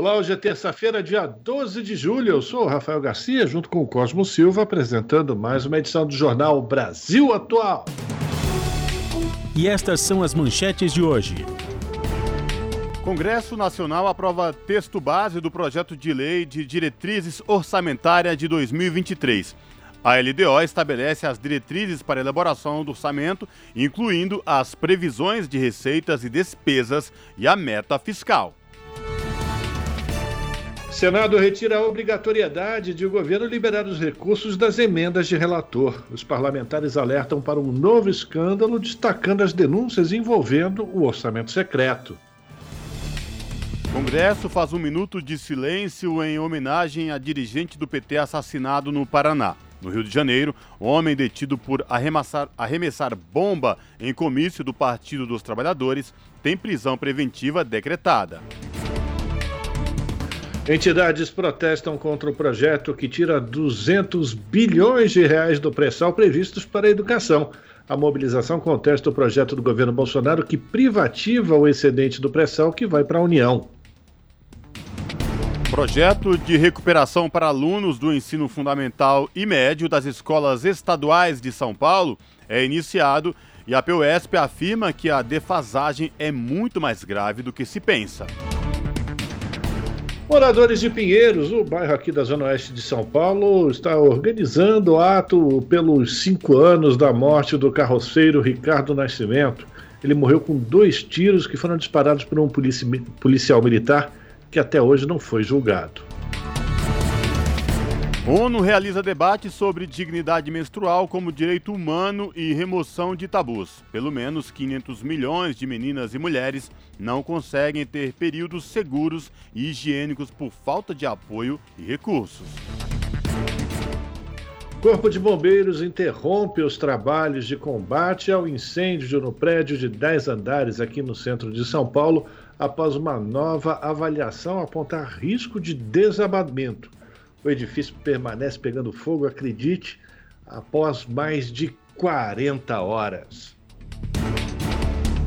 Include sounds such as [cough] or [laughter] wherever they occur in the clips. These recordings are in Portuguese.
Olá, hoje é terça-feira, dia 12 de julho. Eu sou o Rafael Garcia, junto com o Cosmo Silva, apresentando mais uma edição do Jornal Brasil Atual. E estas são as manchetes de hoje. Congresso Nacional aprova texto base do projeto de lei de diretrizes orçamentárias de 2023. A LDO estabelece as diretrizes para a elaboração do orçamento, incluindo as previsões de receitas e despesas e a meta fiscal. Senado retira a obrigatoriedade de o governo liberar os recursos das emendas de relator. Os parlamentares alertam para um novo escândalo, destacando as denúncias envolvendo o orçamento secreto. Congresso faz um minuto de silêncio em homenagem a dirigente do PT assassinado no Paraná. No Rio de Janeiro, homem detido por arremessar, arremessar bomba em comício do Partido dos Trabalhadores tem prisão preventiva decretada. Entidades protestam contra o projeto que tira 200 bilhões de reais do pré-sal previstos para a educação. A mobilização contesta o projeto do governo Bolsonaro que privativa o excedente do pré-sal que vai para a União. Projeto de recuperação para alunos do ensino fundamental e médio das escolas estaduais de São Paulo é iniciado e a PUESP afirma que a defasagem é muito mais grave do que se pensa. Moradores de Pinheiros, o bairro aqui da Zona Oeste de São Paulo, está organizando o ato pelos cinco anos da morte do carroceiro Ricardo Nascimento. Ele morreu com dois tiros que foram disparados por um policial militar que até hoje não foi julgado. ONU realiza debate sobre dignidade menstrual como direito humano e remoção de tabus. Pelo menos 500 milhões de meninas e mulheres não conseguem ter períodos seguros e higiênicos por falta de apoio e recursos. Corpo de Bombeiros interrompe os trabalhos de combate ao incêndio no prédio de 10 andares aqui no centro de São Paulo após uma nova avaliação apontar risco de desabamento. O edifício permanece pegando fogo, acredite, após mais de 40 horas.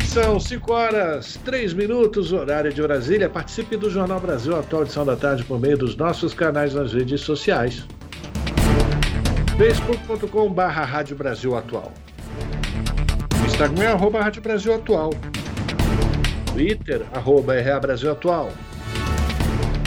São 5 horas 3 minutos, horário de Brasília. Participe do Jornal Brasil Atual Edição da Tarde por meio dos nossos canais nas redes sociais. facebook.com barra Rádio Brasil Atual Instagram é arroba Rádio Brasil Atual Twitter, arroba RA Brasil Atual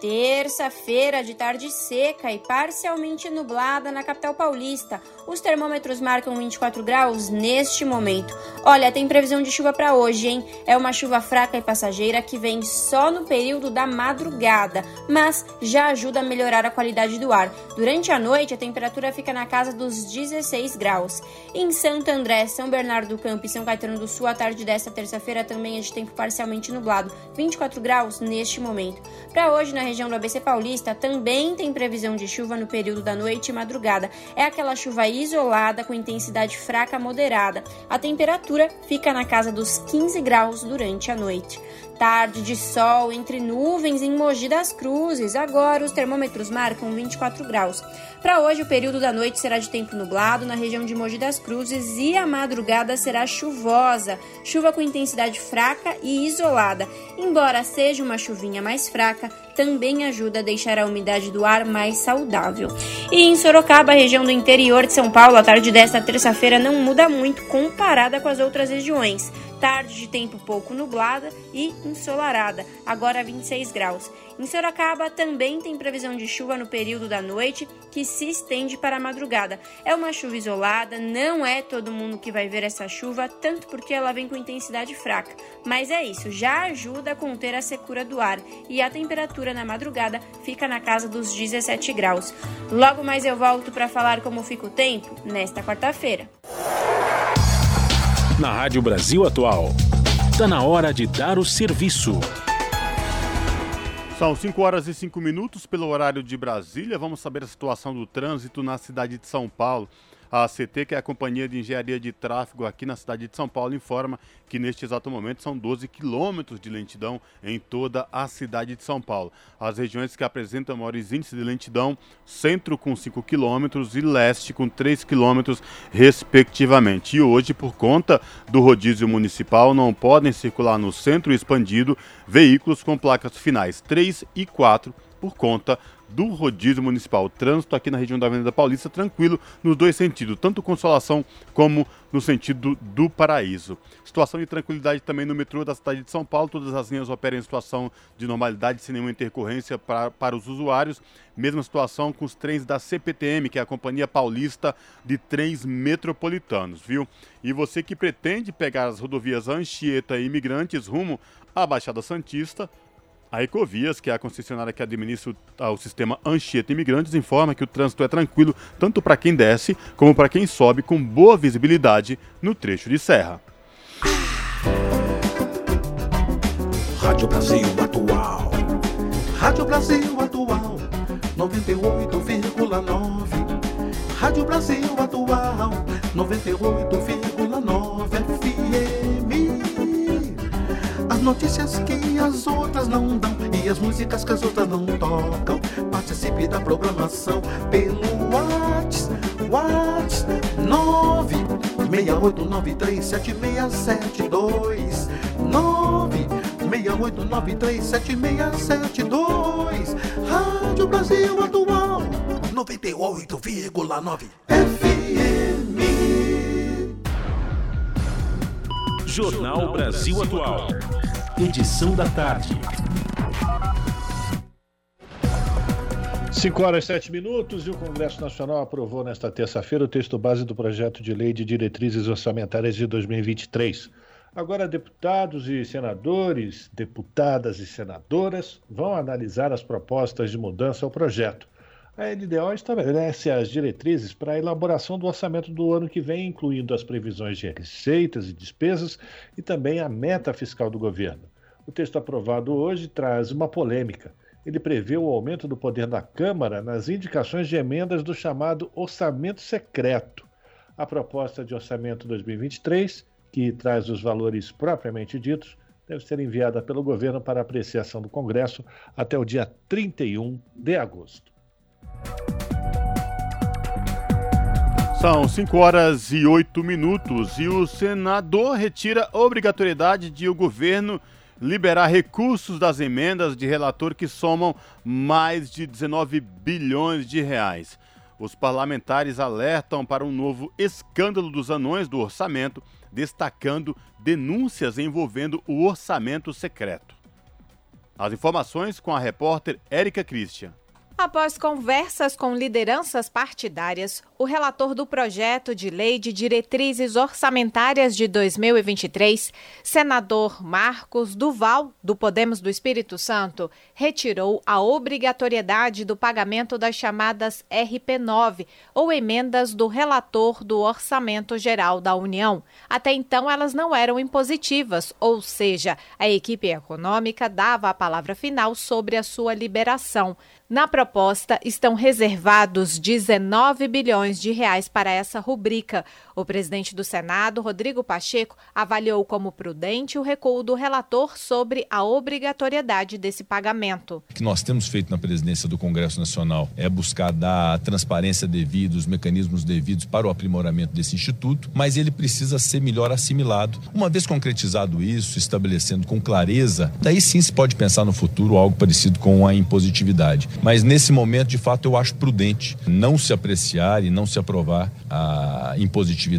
Terça-feira de tarde seca e parcialmente nublada na capital paulista. Os termômetros marcam 24 graus neste momento. Olha, tem previsão de chuva para hoje, hein? É uma chuva fraca e passageira que vem só no período da madrugada, mas já ajuda a melhorar a qualidade do ar. Durante a noite, a temperatura fica na casa dos 16 graus. Em Santo André, São Bernardo do Campo e São Caetano do Sul, a tarde desta terça-feira também é de tempo parcialmente nublado, 24 graus neste momento. Para hoje, na região do ABC Paulista também tem previsão de chuva no período da noite e madrugada. É aquela chuva isolada com intensidade fraca a moderada. A temperatura fica na casa dos 15 graus durante a noite. Tarde de sol entre nuvens em Mogi das Cruzes. Agora os termômetros marcam 24 graus. Para hoje, o período da noite será de tempo nublado na região de Mogi das Cruzes e a madrugada será chuvosa, chuva com intensidade fraca e isolada. Embora seja uma chuvinha mais fraca, também ajuda a deixar a umidade do ar mais saudável. E em Sorocaba, região do interior de São Paulo, a tarde desta terça-feira não muda muito comparada com as outras regiões Tarde de tempo pouco nublada e ensolarada, agora 26 graus. Em Sorocaba também tem previsão de chuva no período da noite, que se estende para a madrugada. É uma chuva isolada, não é todo mundo que vai ver essa chuva, tanto porque ela vem com intensidade fraca. Mas é isso, já ajuda a conter a secura do ar e a temperatura na madrugada fica na casa dos 17 graus. Logo mais eu volto para falar como fica o tempo nesta quarta-feira. Na Rádio Brasil Atual, está na hora de dar o serviço. São 5 horas e 5 minutos pelo horário de Brasília. Vamos saber a situação do trânsito na cidade de São Paulo. A ACT, que é a Companhia de Engenharia de Tráfego aqui na cidade de São Paulo, informa que neste exato momento são 12 quilômetros de lentidão em toda a cidade de São Paulo. As regiões que apresentam maiores índices de lentidão, centro com 5 quilômetros e leste com 3 quilômetros, respectivamente. E hoje, por conta do rodízio municipal, não podem circular no centro expandido veículos com placas finais 3 e 4 por conta do rodízio municipal. Trânsito aqui na região da Avenida Paulista tranquilo nos dois sentidos, tanto Consolação como no sentido do Paraíso. Situação de tranquilidade também no metrô da cidade de São Paulo. Todas as linhas operam em situação de normalidade, sem nenhuma intercorrência para, para os usuários. Mesma situação com os trens da CPTM, que é a Companhia Paulista de Trens Metropolitanos, viu? E você que pretende pegar as rodovias Anchieta e Imigrantes rumo à Baixada Santista, a Ecovias, que é a concessionária que administra o, sistema Anchieta Imigrantes, informa que o trânsito é tranquilo tanto para quem desce como para quem sobe com boa visibilidade no trecho de serra. Rádio Brasil Atual. Rádio Brasil Atual. 98,9. Rádio Brasil Atual. 98,9 As notícias que as outras não dão e as músicas que as outras não tocam. Participe da programação pelo WhatsApp, WhatsApp 968937672 968937672 Rádio Brasil Atual 98,9 FM Jornal Brasil Atual. Edição da tarde. 5 horas e 7 minutos e o Congresso Nacional aprovou nesta terça-feira o texto base do projeto de lei de diretrizes orçamentárias de 2023. Agora, deputados e senadores, deputadas e senadoras vão analisar as propostas de mudança ao projeto. A LDO estabelece as diretrizes para a elaboração do orçamento do ano que vem, incluindo as previsões de receitas e despesas e também a meta fiscal do governo. O texto aprovado hoje traz uma polêmica. Ele prevê o aumento do poder da Câmara nas indicações de emendas do chamado orçamento secreto. A proposta de orçamento 2023, que traz os valores propriamente ditos, deve ser enviada pelo governo para apreciação do Congresso até o dia 31 de agosto. São 5 horas e 8 minutos e o senador retira a obrigatoriedade de o governo liberar recursos das emendas de relator que somam mais de 19 bilhões de reais. Os parlamentares alertam para um novo escândalo dos anões do orçamento, destacando denúncias envolvendo o orçamento secreto. As informações com a repórter Érica Christian. Após conversas com lideranças partidárias, o relator do projeto de lei de diretrizes orçamentárias de 2023, senador Marcos Duval, do Podemos do Espírito Santo, retirou a obrigatoriedade do pagamento das chamadas RP9, ou emendas do relator do Orçamento Geral da União. Até então, elas não eram impositivas, ou seja, a equipe econômica dava a palavra final sobre a sua liberação. Na proposta estão reservados 19 bilhões de reais para essa rubrica. O presidente do Senado, Rodrigo Pacheco, avaliou como prudente o recuo do relator sobre a obrigatoriedade desse pagamento. O que nós temos feito na presidência do Congresso Nacional é buscar dar a transparência devida, os mecanismos devidos para o aprimoramento desse instituto, mas ele precisa ser melhor assimilado. Uma vez concretizado isso, estabelecendo com clareza, daí sim se pode pensar no futuro algo parecido com a impositividade. Mas nesse momento, de fato, eu acho prudente não se apreciar e não se aprovar a impositividade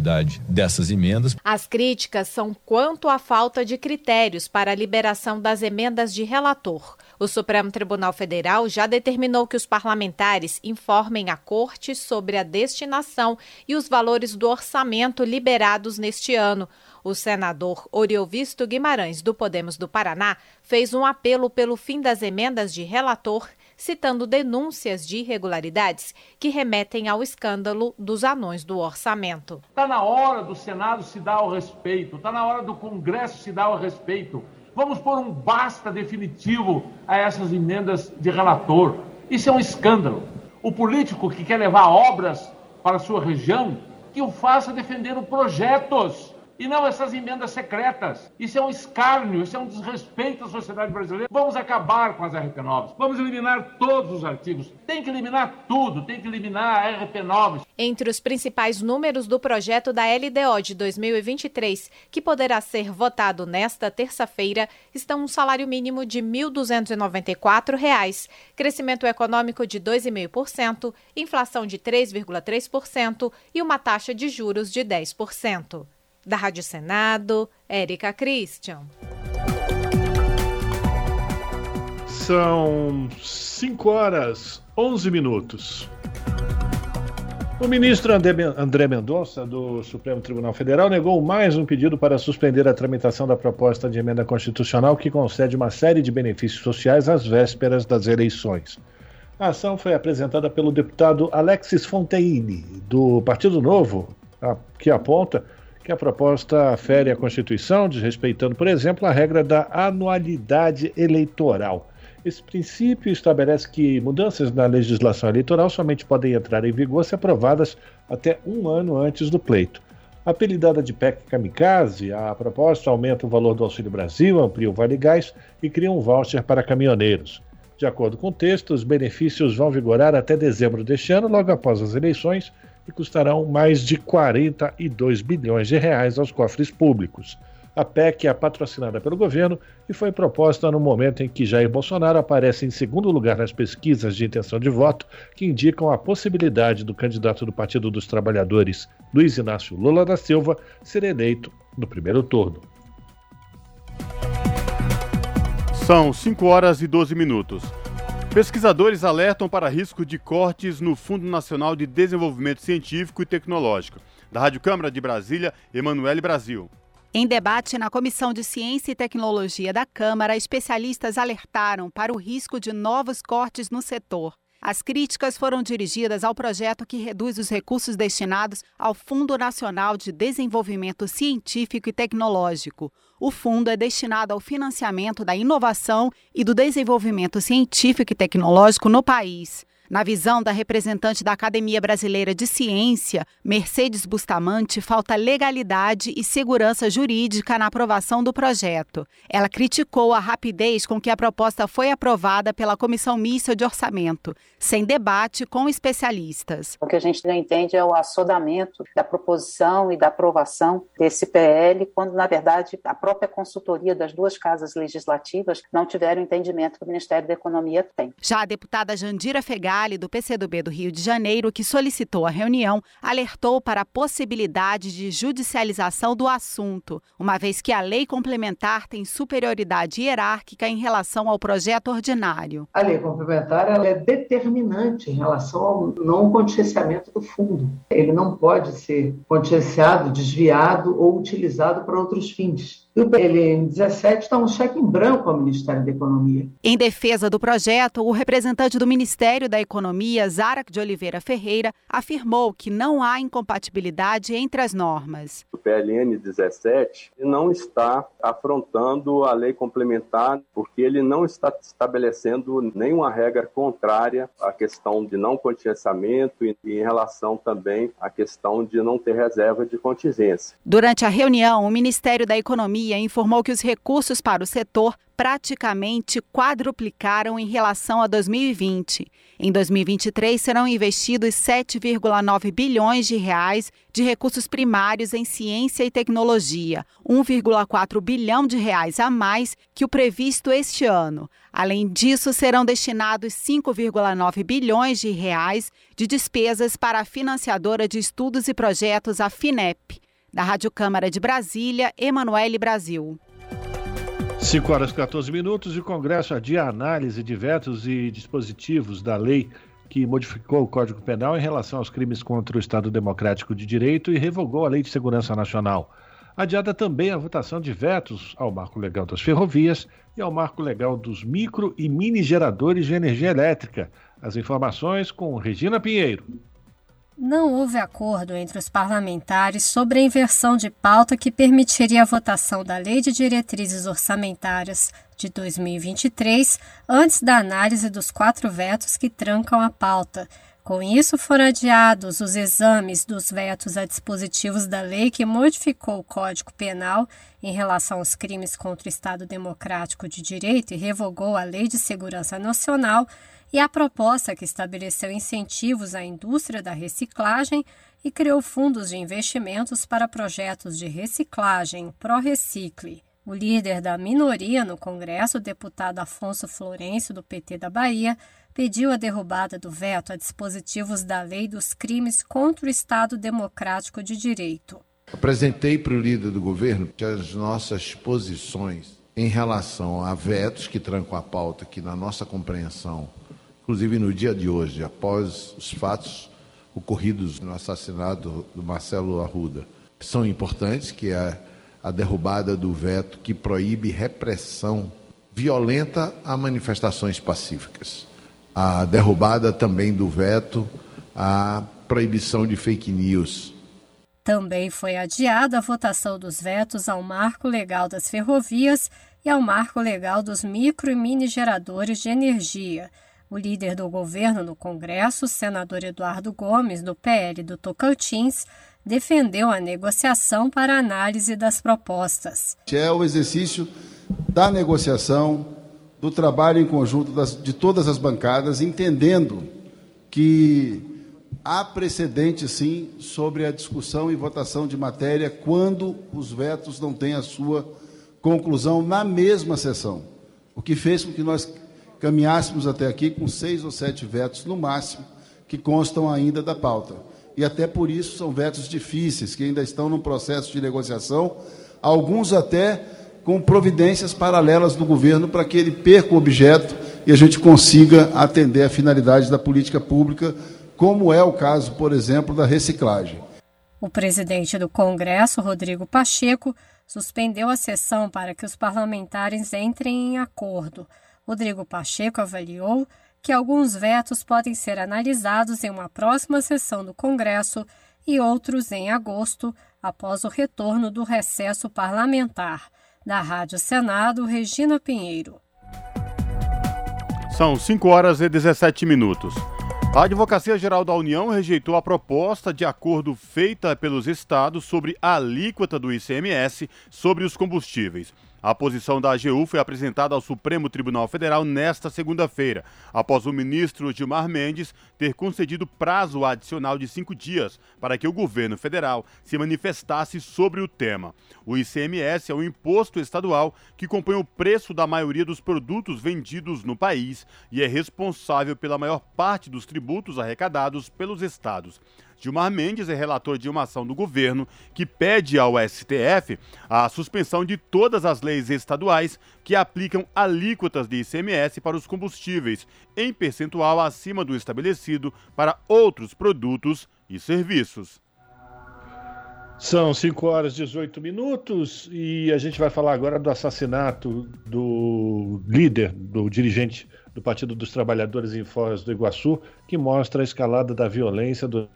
dessas emendas. As críticas são quanto à falta de critérios para a liberação das emendas de relator. O Supremo Tribunal Federal já determinou que os parlamentares informem a Corte sobre a destinação e os valores do orçamento liberados neste ano. O senador Oriovisto Guimarães, do Podemos do Paraná, fez um apelo pelo fim das emendas de relator, citando denúncias de irregularidades que remetem ao escândalo dos anões do orçamento. Está na hora do Senado se dar ao respeito, está na hora do Congresso se dar ao respeito. Vamos pôr um basta definitivo a essas emendas de relator. Isso é um escândalo. O político que quer levar obras para a sua região, que o faça defendendo projetos e não essas emendas secretas. Isso é um escárnio, isso é um desrespeito à sociedade brasileira. Vamos acabar com as RP9. Vamos eliminar todos os artigos. Tem que eliminar tudo, tem que eliminar a RP9. Entre os principais números do projeto da LDO de 2023, que poderá ser votado nesta terça-feira, estão um salário mínimo de R$ 1.294, crescimento econômico de 2,5%, inflação de 3,3% e uma taxa de juros de 10%. Da Rádio Senado, Érica Christian. São 5 horas 11 minutos. O ministro André Mendonça, do Supremo Tribunal Federal, negou mais um pedido para suspender a tramitação da proposta de emenda constitucional que concede uma série de benefícios sociais às vésperas das eleições. A ação foi apresentada pelo deputado Alexis Fontaine, do Partido Novo, que aponta que a proposta fere a Constituição, desrespeitando, por exemplo, a regra da anualidade eleitoral. Esse princípio estabelece que mudanças na legislação eleitoral somente podem entrar em vigor se aprovadas até um ano antes do pleito. Apelidada de PEC Kamikaze, a proposta aumenta o valor do Auxílio Brasil, amplia o Vale Gás e cria um voucher para caminhoneiros. De acordo com o texto, os benefícios vão vigorar até dezembro deste ano, logo após as eleições, e custarão mais de 42 bilhões de reais aos cofres públicos. A PEC é patrocinada pelo governo e foi proposta no momento em que Jair Bolsonaro aparece em segundo lugar nas pesquisas de intenção de voto que indicam a possibilidade do candidato do Partido dos Trabalhadores, Luiz Inácio Lula da Silva, ser eleito no primeiro turno. São 5 horas e 12 minutos. Pesquisadores alertam para risco de cortes no Fundo Nacional de Desenvolvimento Científico e Tecnológico. Da Rádio Câmara de Brasília, Emanuele Brasil. Em debate na Comissão de Ciência e Tecnologia da Câmara, especialistas alertaram para o risco de novos cortes no setor. As críticas foram dirigidas ao projeto que reduz os recursos destinados ao Fundo Nacional de Desenvolvimento Científico e Tecnológico. O fundo é destinado ao financiamento da inovação e do desenvolvimento científico e tecnológico no país. Na visão da representante da Academia Brasileira de Ciência, Mercedes Bustamante, falta legalidade e segurança jurídica na aprovação do projeto. Ela criticou a rapidez com que a proposta foi aprovada pela Comissão Mista de Orçamento, sem debate com especialistas. O que a gente não entende é o assodamento da proposição e da aprovação desse PL, quando, na verdade, a própria consultoria das duas casas legislativas não tiveram o entendimento que o Ministério da Economia tem. Já a deputada Jandira Fegali do PCdoB do Rio de Janeiro, que solicitou a reunião, alertou para a possibilidade de judicialização do assunto, uma vez que a lei complementar tem superioridade hierárquica em relação ao projeto ordinário. A lei complementar é determinante em relação ao não contingenciamento do fundo. Ele não pode ser contingenciado, desviado ou utilizado para outros fins. E o PLN 17 está um cheque em branco ao Ministério da Economia. Em defesa do projeto, o representante do Ministério da Economia, Zara de Oliveira Ferreira, afirmou que não há incompatibilidade entre as normas. O PLN 17 não está afrontando a lei complementar porque ele não está estabelecendo nenhuma regra contrária à questão de não contingenciamento e em relação também à questão de não ter reserva de contingência. Durante a reunião, o Ministério da Economia Informou que os recursos para o setor praticamente quadruplicaram em relação a 2020. Em 2023 serão investidos 7,9 bilhões de reais de recursos primários em ciência e tecnologia, 1,4 bilhão de reais a mais que o previsto este ano. Além disso, serão destinados 5,9 bilhões de reais de despesas para a financiadora de estudos e projetos, a FINEP. Da Rádio Câmara de Brasília, Emanuele Brasil. 5 horas e 14 minutos e o Congresso adia a análise de vetos e dispositivos da lei que modificou o Código Penal em relação aos crimes contra o Estado Democrático de Direito e revogou a Lei de Segurança Nacional. Adiada também a votação de vetos ao marco legal das ferrovias e ao marco legal dos micro e mini geradores de energia elétrica. As informações com Regina Pinheiro. Não houve acordo entre os parlamentares sobre a inversão de pauta que permitiria a votação da Lei de Diretrizes Orçamentárias de 2023 antes da análise dos quatro vetos que trancam a pauta. Com isso, foram adiados os exames dos vetos a dispositivos da lei que modificou o Código Penal em relação aos crimes contra o Estado Democrático de Direito e revogou a Lei de Segurança Nacional e a proposta que estabeleceu incentivos à indústria da reciclagem e criou fundos de investimentos para projetos de reciclagem, ProRecicle. O líder da minoria no Congresso, o deputado Afonso Florencio, do PT da Bahia, pediu a derrubada do veto a dispositivos da lei dos crimes contra o Estado Democrático de Direito. Apresentei para o líder do governo as nossas posições em relação a vetos que trancam a pauta, que na nossa compreensão inclusive no dia de hoje, após os fatos ocorridos no assassinato do Marcelo Arruda, são importantes, que é a derrubada do veto que proíbe repressão violenta a manifestações pacíficas, a derrubada também do veto à proibição de fake news. Também foi adiada a votação dos vetos ao marco legal das ferrovias e ao marco legal dos micro e mini geradores de energia o líder do governo no Congresso, senador Eduardo Gomes, do PL do Tocantins, defendeu a negociação para análise das propostas. É o exercício da negociação, do trabalho em conjunto das, de todas as bancadas, entendendo que há precedente, sim, sobre a discussão e votação de matéria quando os vetos não têm a sua conclusão na mesma sessão. O que fez com que nós caminhássemos até aqui com seis ou sete vetos no máximo, que constam ainda da pauta. E até por isso são vetos difíceis, que ainda estão num processo de negociação, alguns até com providências paralelas do governo para que ele perca o objeto e a gente consiga atender a finalidade da política pública, como é o caso, por exemplo, da reciclagem. O presidente do Congresso, Rodrigo Pacheco, suspendeu a sessão para que os parlamentares entrem em acordo. Rodrigo Pacheco avaliou que alguns vetos podem ser analisados em uma próxima sessão do Congresso e outros em agosto, após o retorno do recesso parlamentar. Da Rádio Senado, Regina Pinheiro. São 5 horas e 17 minutos. A Advocacia Geral da União rejeitou a proposta de acordo feita pelos estados sobre a alíquota do ICMS sobre os combustíveis. A posição da AGU foi apresentada ao Supremo Tribunal Federal nesta segunda-feira, após o ministro Gilmar Mendes ter concedido prazo adicional de cinco dias para que o governo federal se manifestasse sobre o tema. O ICMS é um imposto estadual que compõe o preço da maioria dos produtos vendidos no país e é responsável pela maior parte dos tributos arrecadados pelos estados. Gilmar Mendes é relator de uma ação do governo que pede ao STF a suspensão de todas as leis estaduais que aplicam alíquotas de ICMS para os combustíveis, em percentual acima do estabelecido para outros produtos e serviços. São 5 horas e 18 minutos e a gente vai falar agora do assassinato do líder, do dirigente do Partido dos Trabalhadores em Foz do Iguaçu, que mostra a escalada da violência do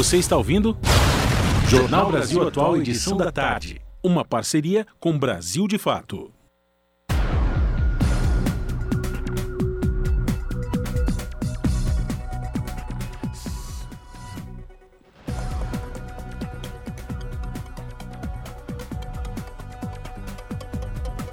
Você está ouvindo? Jornal Brasil Atual, edição da tarde. Uma parceria com Brasil de Fato.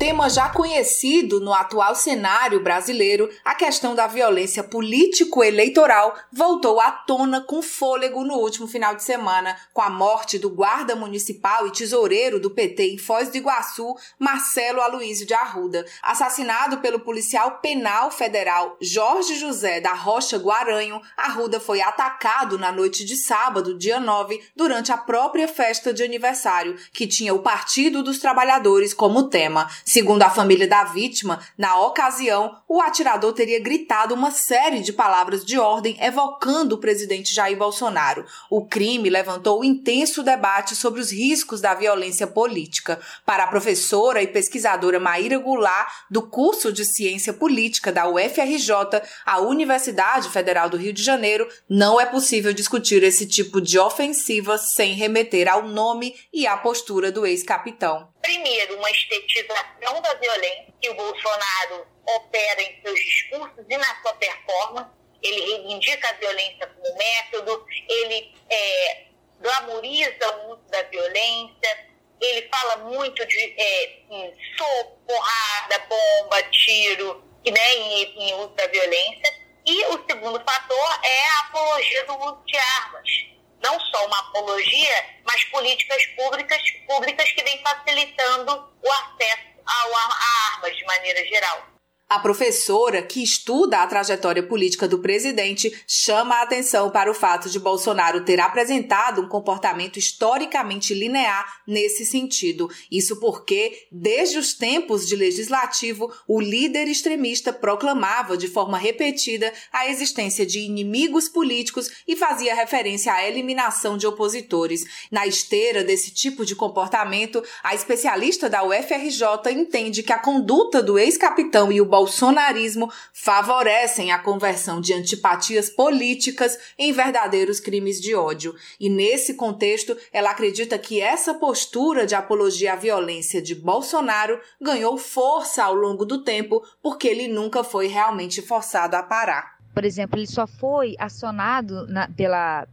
Tema já conhecido no atual cenário brasileiro, a questão da violência político-eleitoral voltou à tona com fôlego no último final de semana, com a morte do guarda municipal e tesoureiro do PT em Foz do Iguaçu, Marcelo Aloísio de Arruda. Assassinado pelo policial penal federal Jorge José da Rocha Guaranho, Arruda foi atacado na noite de sábado, dia 9, durante a própria festa de aniversário, que tinha o Partido dos Trabalhadores como tema. Segundo a família da vítima, na ocasião, o atirador teria gritado uma série de palavras de ordem evocando o presidente Jair Bolsonaro. O crime levantou intenso debate sobre os riscos da violência política. Para a professora e pesquisadora Maíra Goulart, do curso de Ciência Política da UFRJ, a Universidade Federal do Rio de Janeiro, não é possível discutir esse tipo de ofensiva sem remeter ao nome e à postura do ex-capitão primeiro, uma estetização da violência, que o Bolsonaro opera em seus discursos e na sua performance. Ele reivindica a violência como método, ele é, glamoriza o uso da violência, ele fala muito de é, soco, porrada, bomba, tiro, né, em, em uso da violência. E o segundo fator é a apologia do uso de armas não só uma apologia, mas políticas públicas, públicas que vêm facilitando o acesso ao, a armas de maneira geral. A professora, que estuda a trajetória política do presidente, chama a atenção para o fato de Bolsonaro ter apresentado um comportamento historicamente linear nesse sentido. Isso porque, desde os tempos de legislativo, o líder extremista proclamava de forma repetida a existência de inimigos políticos e fazia referência à eliminação de opositores. Na esteira desse tipo de comportamento, a especialista da UFRJ entende que a conduta do ex-capitão e o bolsonarismo favorecem a conversão de antipatias políticas em verdadeiros crimes de ódio. E nesse contexto, ela acredita que essa postura de apologia à violência de Bolsonaro ganhou força ao longo do tempo porque ele nunca foi realmente forçado a parar. Por exemplo, ele só foi acionado na, pela,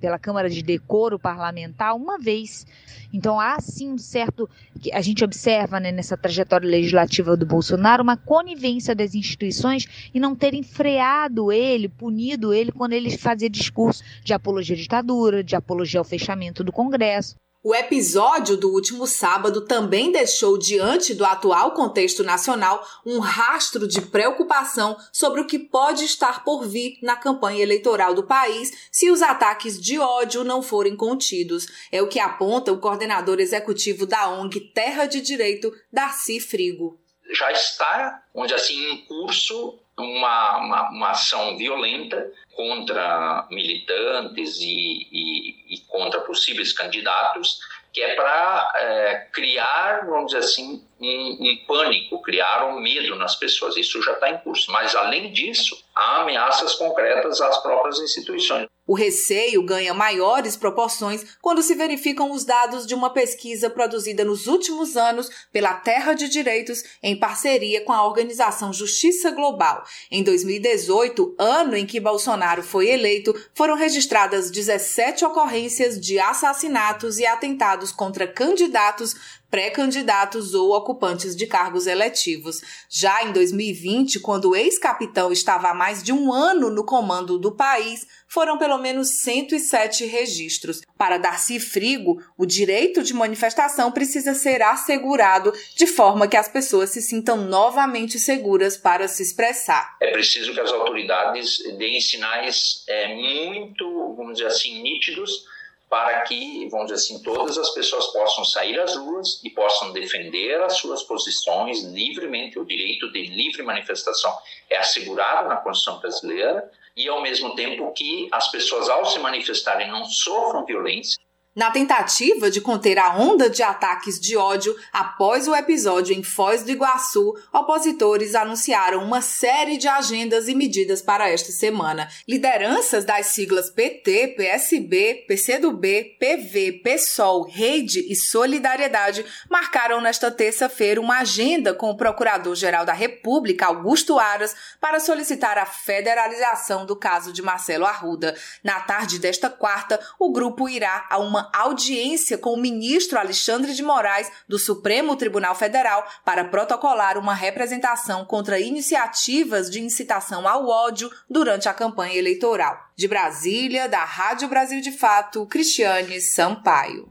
pela Câmara de Decoro Parlamentar uma vez então há sim um certo que a gente observa né, nessa trajetória legislativa do Bolsonaro uma conivência das instituições e não terem freado ele, punido ele quando ele fazia discurso de apologia à ditadura, de apologia ao fechamento do Congresso. O episódio do último sábado também deixou, diante do atual contexto nacional, um rastro de preocupação sobre o que pode estar por vir na campanha eleitoral do país se os ataques de ódio não forem contidos. É o que aponta o coordenador executivo da ONG Terra de Direito, Darcy Frigo. Já está, onde assim, em curso uma, uma, uma ação violenta contra militantes e, e, e contra possíveis candidatos, que é para é, criar, vamos dizer assim, um, um, pânico, criar um medo nas pessoas. Isso já está em curso. Mas, além disso, há ameaças concretas às próprias instituições. O receio ganha maiores proporções quando se verificam os dados de uma pesquisa produzida nos últimos anos pela Terra de Direitos em parceria com a organização Justiça Global. Em 2018, ano em que Bolsonaro foi eleito, foram registradas 17 ocorrências de assassinatos e atentados contra candidatos pré-candidatos ou ocupantes de cargos eletivos. Já em 2020, quando o ex-capitão estava há mais de um ano no comando do país, foram pelo menos 107 registros. Para Darcy Frigo, o direito de manifestação precisa ser assegurado de forma que as pessoas se sintam novamente seguras para se expressar. É preciso que as autoridades deem sinais é, muito, vamos dizer assim, nítidos para que, vamos dizer assim, todas as pessoas possam sair às ruas e possam defender as suas posições livremente. O direito de livre manifestação é assegurado na Constituição brasileira e, ao mesmo tempo, que as pessoas, ao se manifestarem, não sofram violência Na tentativa de conter a onda de ataques de ódio após o episódio em Foz do Iguaçu, opositores anunciaram uma série de agendas e medidas para esta semana. Lideranças das siglas PT, PSB, PCdoB, PV, PSOL, Rede e Solidariedade marcaram nesta terça-feira uma agenda com o Procurador-Geral da República, Augusto Aras, para solicitar a federalização do caso de Marcelo Arruda. Na tarde desta quarta, o grupo irá a uma audiência com o ministro Alexandre de Moraes do Supremo Tribunal Federal para protocolar uma representação contra iniciativas de incitação ao ódio durante a campanha eleitoral. De Brasília, da Rádio Brasil de Fato, Cristiane Sampaio.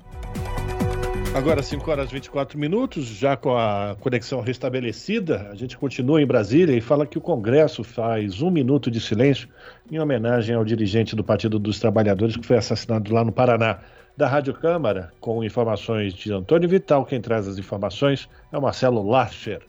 Agora, 5 horas e 24 minutos, já com a conexão restabelecida, a gente continua em Brasília e fala que o Congresso faz um minuto de silêncio em homenagem ao dirigente do Partido dos Trabalhadores que foi assassinado lá no Paraná da Rádio Câmara, com informações de Antônio Vital. Quem traz as informações é o Marcelo Larcher.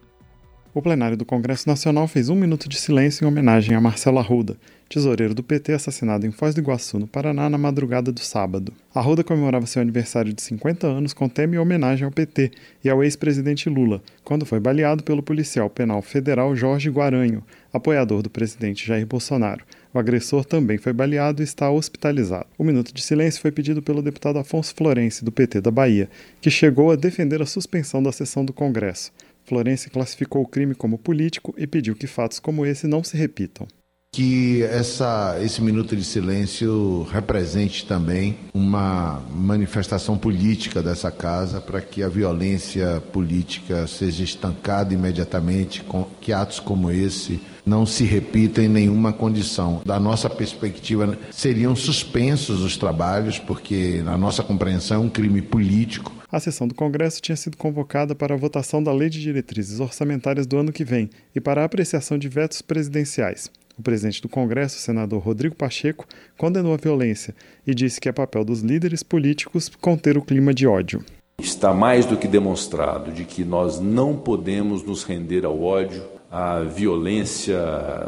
O plenário do Congresso Nacional fez um minuto de silêncio em homenagem a Marcelo Arruda, tesoureiro do PT assassinado em Foz do Iguaçu, no Paraná, na madrugada do sábado. Arruda comemorava seu aniversário de 50 anos com tema em homenagem ao PT e ao ex-presidente Lula, quando foi baleado pelo policial penal federal Jorge Guaranho, apoiador do presidente Jair Bolsonaro. O agressor também foi baleado e está hospitalizado. O minuto de silêncio foi pedido pelo deputado Afonso Florense, do PT da Bahia, que chegou a defender a suspensão da sessão do Congresso. Florense classificou o crime como político e pediu que fatos como esse não se repitam que essa, esse minuto de silêncio represente também uma manifestação política dessa casa para que a violência política seja estancada imediatamente, que atos como esse não se repitam em nenhuma condição. Da nossa perspectiva, seriam suspensos os trabalhos, porque, na nossa compreensão, é um crime político. A sessão do Congresso tinha sido convocada para a votação da Lei de Diretrizes Orçamentárias do ano que vem e para a apreciação de vetos presidenciais. O presidente do Congresso, senador Rodrigo Pacheco, condenou a violência e disse que é papel dos líderes políticos conter o clima de ódio. Está mais do que demonstrado de que nós não podemos nos render ao ódio, a violência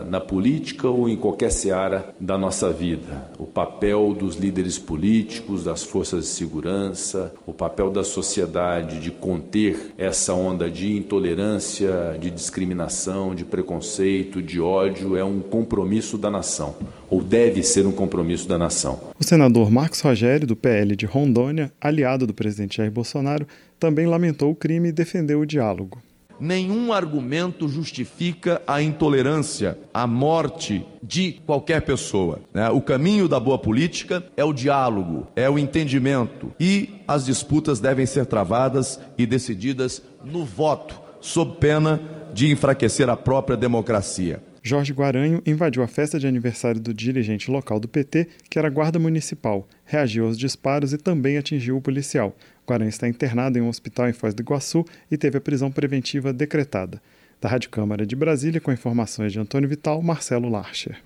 na política ou em qualquer seara da nossa vida. O papel dos líderes políticos, das forças de segurança, o papel da sociedade de conter essa onda de intolerância, de discriminação, de preconceito, de ódio é um compromisso da nação, ou deve ser um compromisso da nação. O senador Marcos Rogério, do PL de Rondônia, aliado do presidente Jair Bolsonaro, também lamentou o crime e defendeu o diálogo. Nenhum argumento justifica a intolerância, a morte de qualquer pessoa. Né? O caminho da boa política é o diálogo, é o entendimento e as disputas devem ser travadas e decididas no voto, sob pena de enfraquecer a própria democracia. Jorge Guaranho invadiu a festa de aniversário do dirigente local do PT, que era guarda municipal, reagiu aos disparos e também atingiu o policial. Guaranho está internado em um hospital em Foz do Iguaçu e teve a prisão preventiva decretada. Da Rádio Câmara de Brasília, com informações de Antônio Vital, Marcelo Larcher.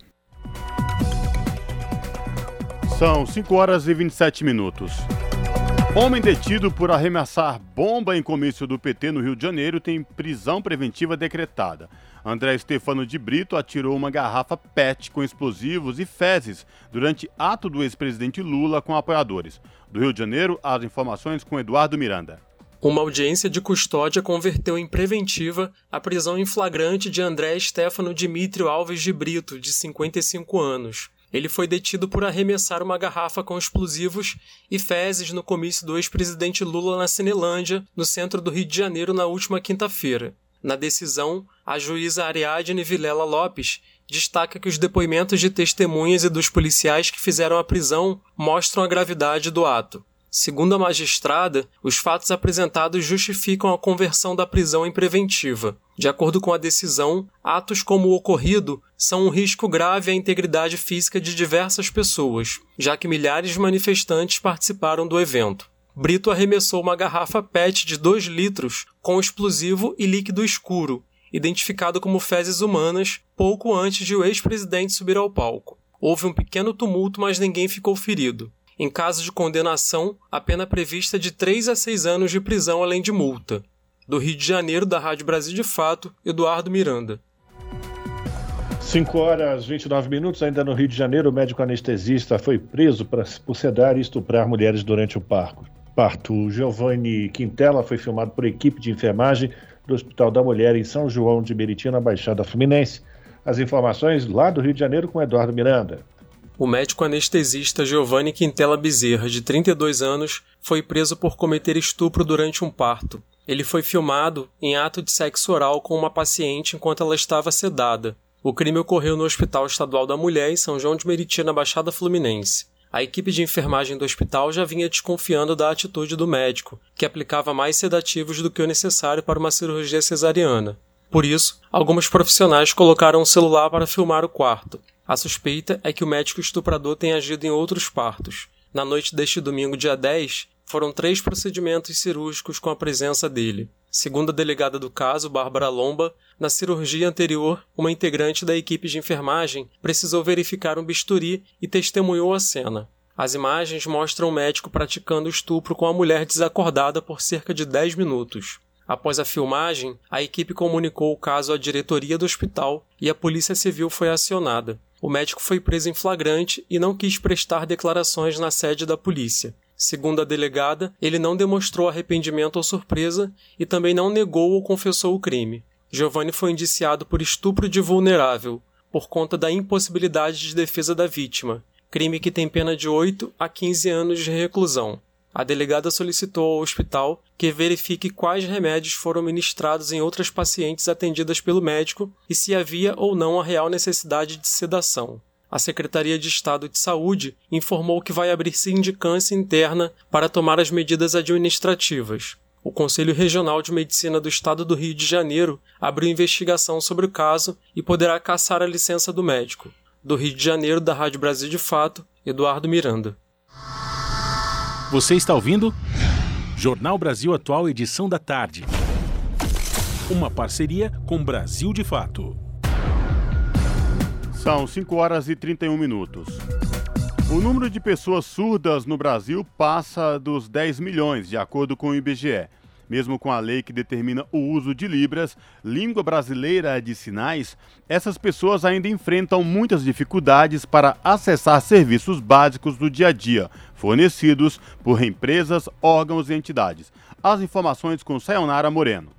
São 5 horas e 27 minutos. Homem detido por arremessar bomba em comício do PT no Rio de Janeiro tem prisão preventiva decretada. André Stefano de Brito atirou uma garrafa PET com explosivos e fezes durante ato do ex-presidente Lula com apoiadores. Do Rio de Janeiro, as informações com Eduardo Miranda. Uma audiência de custódia converteu em preventiva a prisão em flagrante de André Stefano Dimitrio Alves de Brito, de 55 anos. Ele foi detido por arremessar uma garrafa com explosivos e fezes no comício do ex-presidente Lula na Cinelândia, no centro do Rio de Janeiro, na última quinta-feira. Na decisão, a juíza Ariadne Vilela Lopes destaca que os depoimentos de testemunhas e dos policiais que fizeram a prisão mostram a gravidade do ato. Segundo a magistrada, os fatos apresentados justificam a conversão da prisão em preventiva. De acordo com a decisão, atos como o ocorrido são um risco grave à integridade física de diversas pessoas, já que milhares de manifestantes participaram do evento. Brito arremessou uma garrafa PET de 2 litros com explosivo e líquido escuro, identificado como fezes humanas, pouco antes de o ex-presidente subir ao palco. Houve um pequeno tumulto, mas ninguém ficou ferido. Em caso de condenação, a pena prevista é de 3 a 6 anos de prisão além de multa. Do Rio de Janeiro, da Rádio Brasil de Fato, Eduardo Miranda. 5 horas 29 minutos, ainda no Rio de Janeiro, o médico anestesista foi preso por sedar e estuprar mulheres durante o parto. Parto. Giovanni Quintela foi filmado por equipe de enfermagem do Hospital da Mulher em São João de Meriti, na Baixada Fluminense. As informações lá do Rio de Janeiro com Eduardo Miranda. O médico anestesista Giovanni Quintela Bezerra, de 32 anos, foi preso por cometer estupro durante um parto. Ele foi filmado em ato de sexo oral com uma paciente enquanto ela estava sedada. O crime ocorreu no Hospital Estadual da Mulher, em São João de Meriti, na Baixada Fluminense. A equipe de enfermagem do hospital já vinha desconfiando da atitude do médico, que aplicava mais sedativos do que o necessário para uma cirurgia cesariana. Por isso, alguns profissionais colocaram um celular para filmar o quarto. A suspeita é que o médico estuprador tenha agido em outros partos. Na noite deste domingo, dia 10, foram três procedimentos cirúrgicos com a presença dele. Segundo a delegada do caso, Bárbara Lomba, na cirurgia anterior, uma integrante da equipe de enfermagem precisou verificar um bisturi e testemunhou a cena. As imagens mostram o médico praticando estupro com a mulher desacordada por cerca de 10 minutos. Após a filmagem, a equipe comunicou o caso à diretoria do hospital e a Polícia Civil foi acionada. O médico foi preso em flagrante e não quis prestar declarações na sede da polícia. Segundo a delegada, ele não demonstrou arrependimento ou surpresa e também não negou ou confessou o crime. Giovanni foi indiciado por estupro de vulnerável, por conta da impossibilidade de defesa da vítima, crime que tem pena de 8 a 15 anos de reclusão. A delegada solicitou ao hospital que verifique quais remédios foram ministrados em outras pacientes atendidas pelo médico e se havia ou não a real necessidade de sedação a Secretaria de Estado de Saúde informou que vai abrir sindicância interna para tomar as medidas administrativas. O Conselho Regional de Medicina do Estado do Rio de Janeiro abriu investigação sobre o caso e poderá caçar a licença do médico. Do Rio de Janeiro, da Rádio Brasil de Fato, Eduardo Miranda. Você está ouvindo? Jornal Brasil Atual, edição da tarde. Uma parceria com Brasil de Fato. São 5 horas e 31 minutos. O número de pessoas surdas no Brasil passa dos 10 milhões, de acordo com o IBGE. Mesmo com a lei que determina o uso de Libras, língua brasileira de sinais, essas pessoas ainda enfrentam muitas dificuldades para acessar serviços básicos do dia a dia, fornecidos por empresas, órgãos e entidades. As informações com Sayonara Moreno.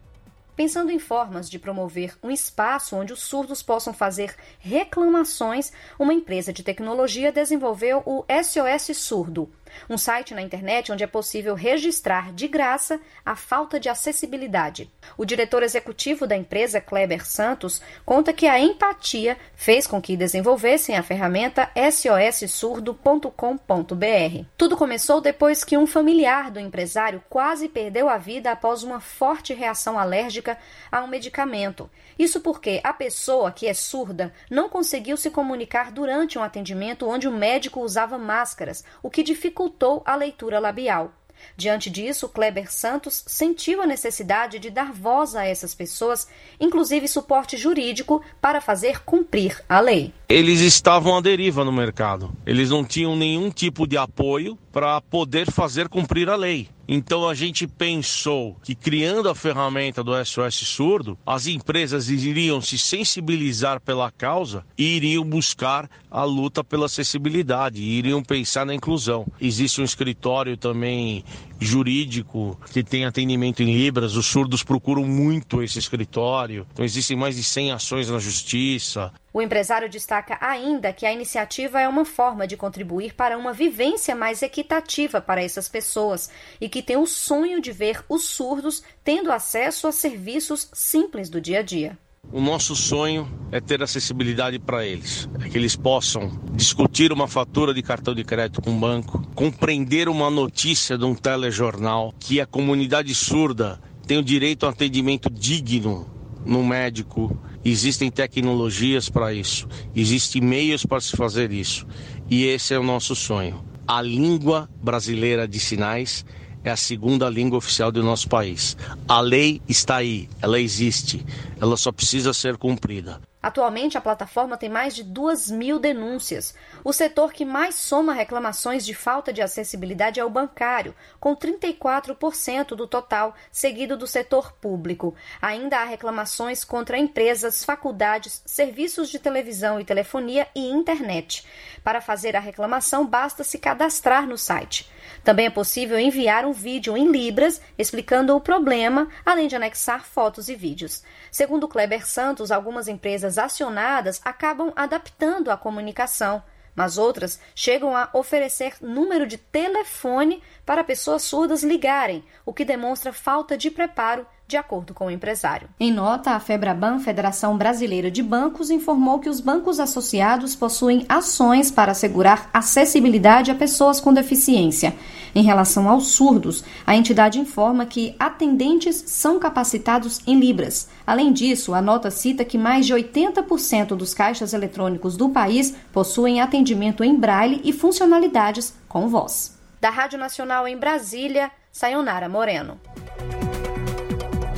Pensando em formas de promover um espaço onde os surdos possam fazer reclamações, uma empresa de tecnologia desenvolveu o SOS Surdo, um site na internet onde é possível registrar de graça a falta de acessibilidade. O diretor executivo da empresa, Kleber Santos, conta que a empatia fez com que desenvolvessem a ferramenta sossurdo.com.br. Tudo começou depois que um familiar do empresário quase perdeu a vida após uma forte reação alérgica a um medicamento. Isso porque a pessoa que é surda não conseguiu se comunicar durante um atendimento onde o médico usava máscaras, o que dificultou a leitura labial. Diante disso, Kleber Santos sentiu a necessidade de dar voz a essas pessoas, inclusive suporte jurídico, para fazer cumprir a lei. Eles estavam à deriva no mercado. Eles não tinham nenhum tipo de apoio para poder fazer cumprir a lei. Então a gente pensou que criando a ferramenta do SOS Surdo, as empresas iriam se sensibilizar pela causa e iriam buscar a luta pela acessibilidade, iriam pensar na inclusão. Existe um escritório também jurídico que tem atendimento em Libras, os surdos procuram muito esse escritório. Então existem mais de 100 ações na justiça. O empresário destaca ainda que a iniciativa é uma forma de contribuir para uma vivência mais equitativa para essas pessoas e que tem o sonho de ver os surdos tendo acesso a serviços simples do dia a dia. O nosso sonho é ter acessibilidade para eles, é que eles possam discutir uma fatura de cartão de crédito com o banco, compreender uma notícia de um telejornal, que a comunidade surda tem o direito a um atendimento digno no médico, existem tecnologias para isso, existem meios para se fazer isso. E esse é o nosso sonho. A língua brasileira de sinais é a segunda língua oficial do nosso país. A lei está aí, ela existe, ela só precisa ser cumprida. Atualmente, a plataforma tem mais de 2 mil denúncias. O setor que mais soma reclamações de falta de acessibilidade é o bancário, com 34% do total, seguido do setor público. Ainda há reclamações contra empresas, faculdades, serviços de televisão e telefonia e internet. Para fazer a reclamação, basta se cadastrar no site. Também é possível enviar um vídeo em Libras explicando o problema, além de anexar fotos e vídeos. Segundo Kleber Santos, algumas empresas acionadas acabam adaptando a comunicação, mas outras chegam a oferecer número de telefone para pessoas surdas ligarem, o que demonstra falta de preparo de acordo com o empresário. Em nota, a Febraban, Federação Brasileira de Bancos, informou que os bancos associados possuem ações para assegurar acessibilidade a pessoas com deficiência. Em relação aos surdos, a entidade informa que atendentes são capacitados em Libras. Além disso, a nota cita que mais de 80% dos caixas eletrônicos do país possuem atendimento em braille e funcionalidades com voz. Da Rádio Nacional em Brasília, Sayonara Moreno.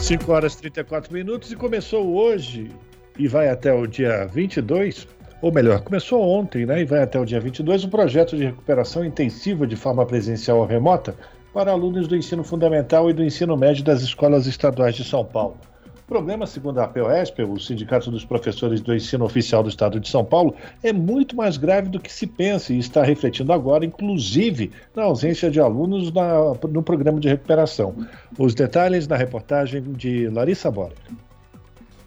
5 horas e 34 minutos e começou hoje e vai até o dia 22, ou melhor, começou ontem né, e vai até o dia 22, o projeto de recuperação intensiva de forma presencial ou remota para alunos do ensino fundamental e do ensino médio das escolas estaduais de São Paulo. O problema, segundo a POSP, o Sindicato dos Professores do Ensino Oficial do Estado de São Paulo, é muito mais grave do que se pensa e está refletindo agora, inclusive, na ausência de alunos na, no programa de recuperação. Os detalhes na reportagem de Larissa Bora.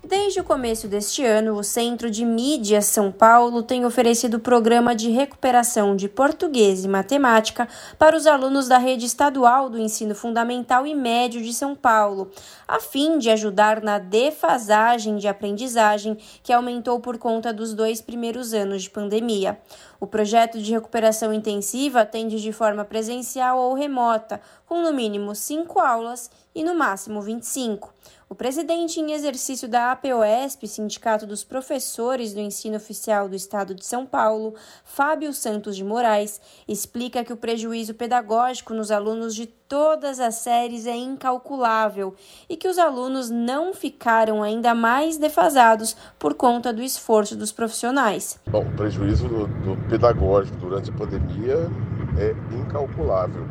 Desde o começo deste ano, o Centro de Mídia São Paulo tem oferecido programa de recuperação de português e matemática para os alunos da rede estadual do ensino fundamental e médio de São Paulo, a fim de ajudar na defasagem de aprendizagem que aumentou por conta dos dois primeiros anos de pandemia. O projeto de recuperação intensiva atende de forma presencial ou remota, com no mínimo cinco aulas e no máximo 25. O presidente em exercício da APOESP, Sindicato dos Professores do Ensino Oficial do Estado de São Paulo, Fábio Santos de Moraes, explica que o prejuízo pedagógico nos alunos de todas as séries é incalculável e que os alunos não ficaram ainda mais defasados por conta do esforço dos profissionais. Bom, o prejuízo do, do pedagógico durante a pandemia é incalculável,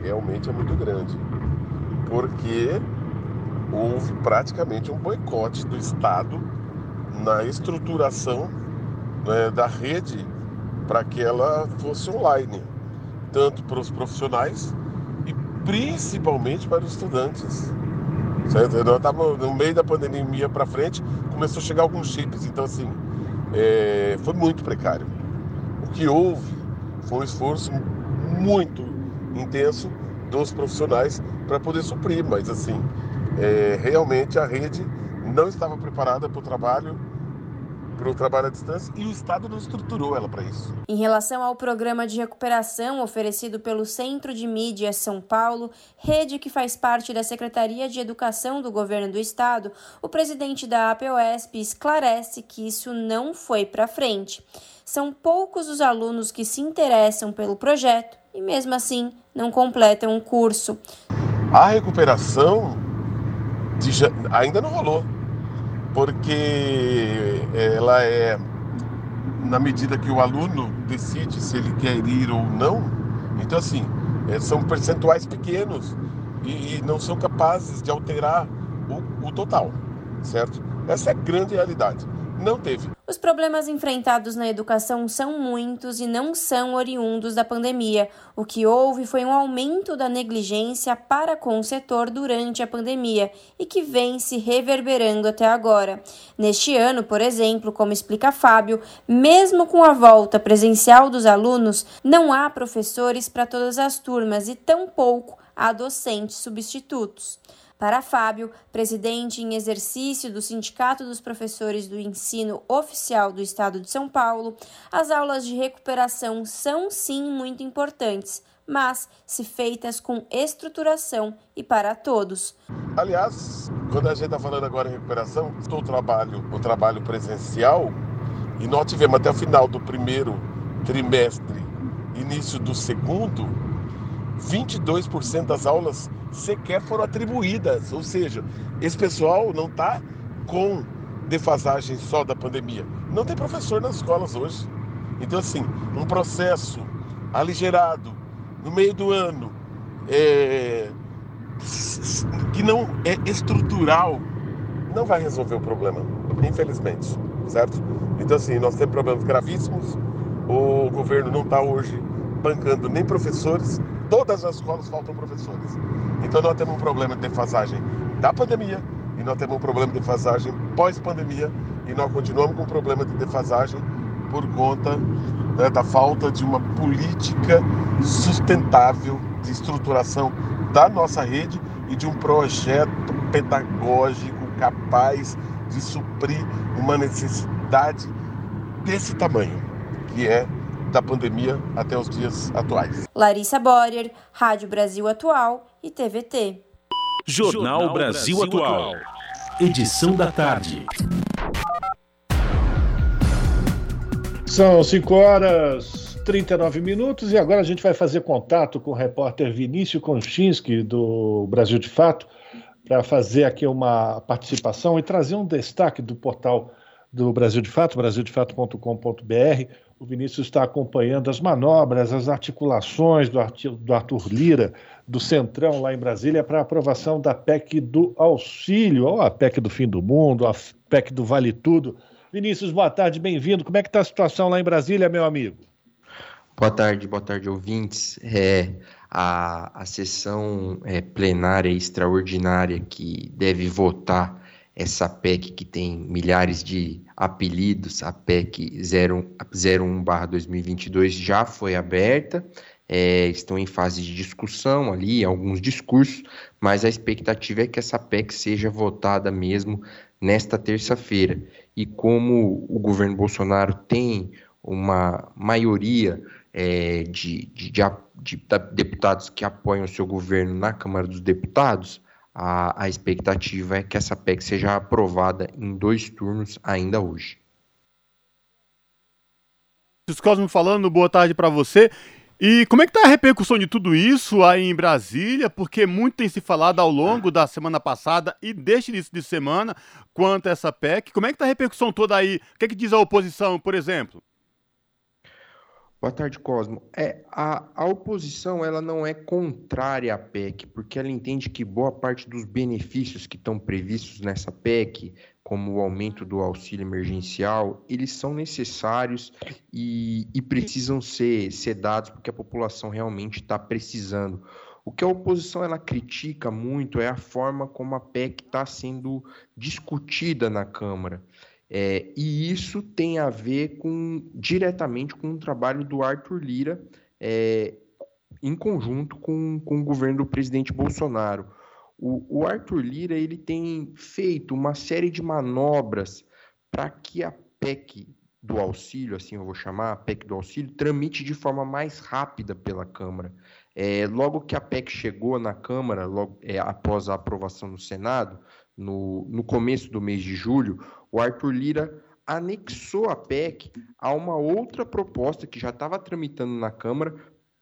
realmente é muito grande, porque houve praticamente um boicote do Estado na estruturação né, da rede para que ela fosse online, tanto para os profissionais e principalmente para os estudantes. Certo? Nós estávamos no meio da pandemia para frente, começou a chegar alguns chips, então assim, é, foi muito precário. O que houve foi um esforço muito intenso dos profissionais para poder suprir, mas assim, é, realmente a rede não estava preparada para o trabalho para o trabalho à distância e o Estado não estruturou ela para isso. Em relação ao programa de recuperação oferecido pelo Centro de Mídia São Paulo, rede que faz parte da Secretaria de Educação do Governo do Estado, o presidente da APOESP esclarece que isso não foi para frente. São poucos os alunos que se interessam pelo projeto e, mesmo assim, não completam o curso. A recuperação de, ainda não rolou, porque ela é na medida que o aluno decide se ele quer ir ou não. Então, assim, é, são percentuais pequenos e, e, não são capazes de alterar o, o total, certo? Essa é a grande realidade. Não teve. Os problemas enfrentados na educação são muitos e não são oriundos da pandemia. O que houve foi um aumento da negligência para com o setor durante a pandemia e que vem se reverberando até agora. Neste ano, por exemplo, como explica Fábio, mesmo com a volta presencial dos alunos, não há professores para todas as turmas e tampouco há docentes substitutos. Para Fábio, presidente em exercício do Sindicato dos Professores do Ensino Oficial do Estado de São Paulo, as aulas de recuperação são sim muito importantes, mas se feitas com estruturação e para todos. Aliás, quando a gente está falando agora em recuperação, o trabalho, o trabalho presencial, e nós tivemos até o final do primeiro trimestre, início do segundo, 22% das aulas sequer foram atribuídas. Ou seja, esse pessoal não está com defasagem só da pandemia. Não tem professor nas escolas hoje. Então, assim, um processo aligerado no meio do ano, é, que não é estrutural, não vai resolver o problema, infelizmente, certo? Então, assim, nós temos problemas gravíssimos. O governo não está hoje bancando nem professores, todas as escolas faltam professores. Então, nós temos um problema de defasagem da pandemia e nós temos um problema de defasagem pós-pandemia e nós continuamos com um problema de defasagem por conta né, da falta de uma política sustentável de estruturação da nossa rede e de um projeto pedagógico capaz de suprir uma necessidade desse tamanho, que é da pandemia até os dias atuais. Larissa Borer, Rádio Brasil Atual e TVT. Jornal Brasil Atual. Edição da tarde. São 5 horas 39 minutos e agora a gente vai fazer contato com o repórter Vinícius Konchinski, do Brasil de Fato, para fazer aqui uma participação e trazer um destaque do portal do Brasil de Fato, brasildefato.com.br. O Vinícius está acompanhando as manobras, as articulações do Arthur Lira, do Centrão lá em Brasília, para aprovação da PEC do auxílio, ou a PEC do fim do mundo, a PEC do vale tudo. Vinícius, boa tarde, bem-vindo. Como é que está a situação lá em Brasília, meu amigo? Boa tarde, boa tarde, ouvintes. É, a, a sessão é, plenária extraordinária que deve votar essa PEC que tem milhares de apelidos, a PEC 01-2022 já foi aberta, é, estão em fase de discussão ali, alguns discursos, mas a expectativa é que essa PEC seja votada mesmo nesta terça-feira. E como o governo Bolsonaro tem uma maioria é, de, de, de, de, deputados que apoiam o seu governo na Câmara dos Deputados, a, a expectativa é que essa PEC seja aprovada em dois turnos ainda hoje. Cosmo falando, boa tarde para você. E como é que está a repercussão de tudo isso aí em Brasília? Porque muito tem se falado ao longo da semana passada e deste início de semana quanto a essa PEC. Como é que está a repercussão toda aí? O que, é que diz a oposição, por exemplo? Boa tarde, Cosmo. É, a, a oposição ela não é contrária à PEC, porque ela entende que boa parte dos benefícios que estão previstos nessa PEC, como o aumento do auxílio emergencial, eles são necessários e, e precisam ser, ser dados porque a população realmente está precisando. O que a oposição ela critica muito é a forma como a PEC está sendo discutida na Câmara. É, e isso tem a ver com diretamente com o trabalho do Arthur Lira é, em conjunto com, com o governo do presidente Bolsonaro. O, o Arthur Lira ele tem feito uma série de manobras para que a PEC do auxílio, assim eu vou chamar, a PEC do auxílio, tramite de forma mais rápida pela Câmara. É, logo que a PEC chegou na Câmara, logo, é, após a aprovação no Senado, no, no começo do mês de julho, o Arthur Lira anexou a PEC a uma outra proposta que já estava tramitando na Câmara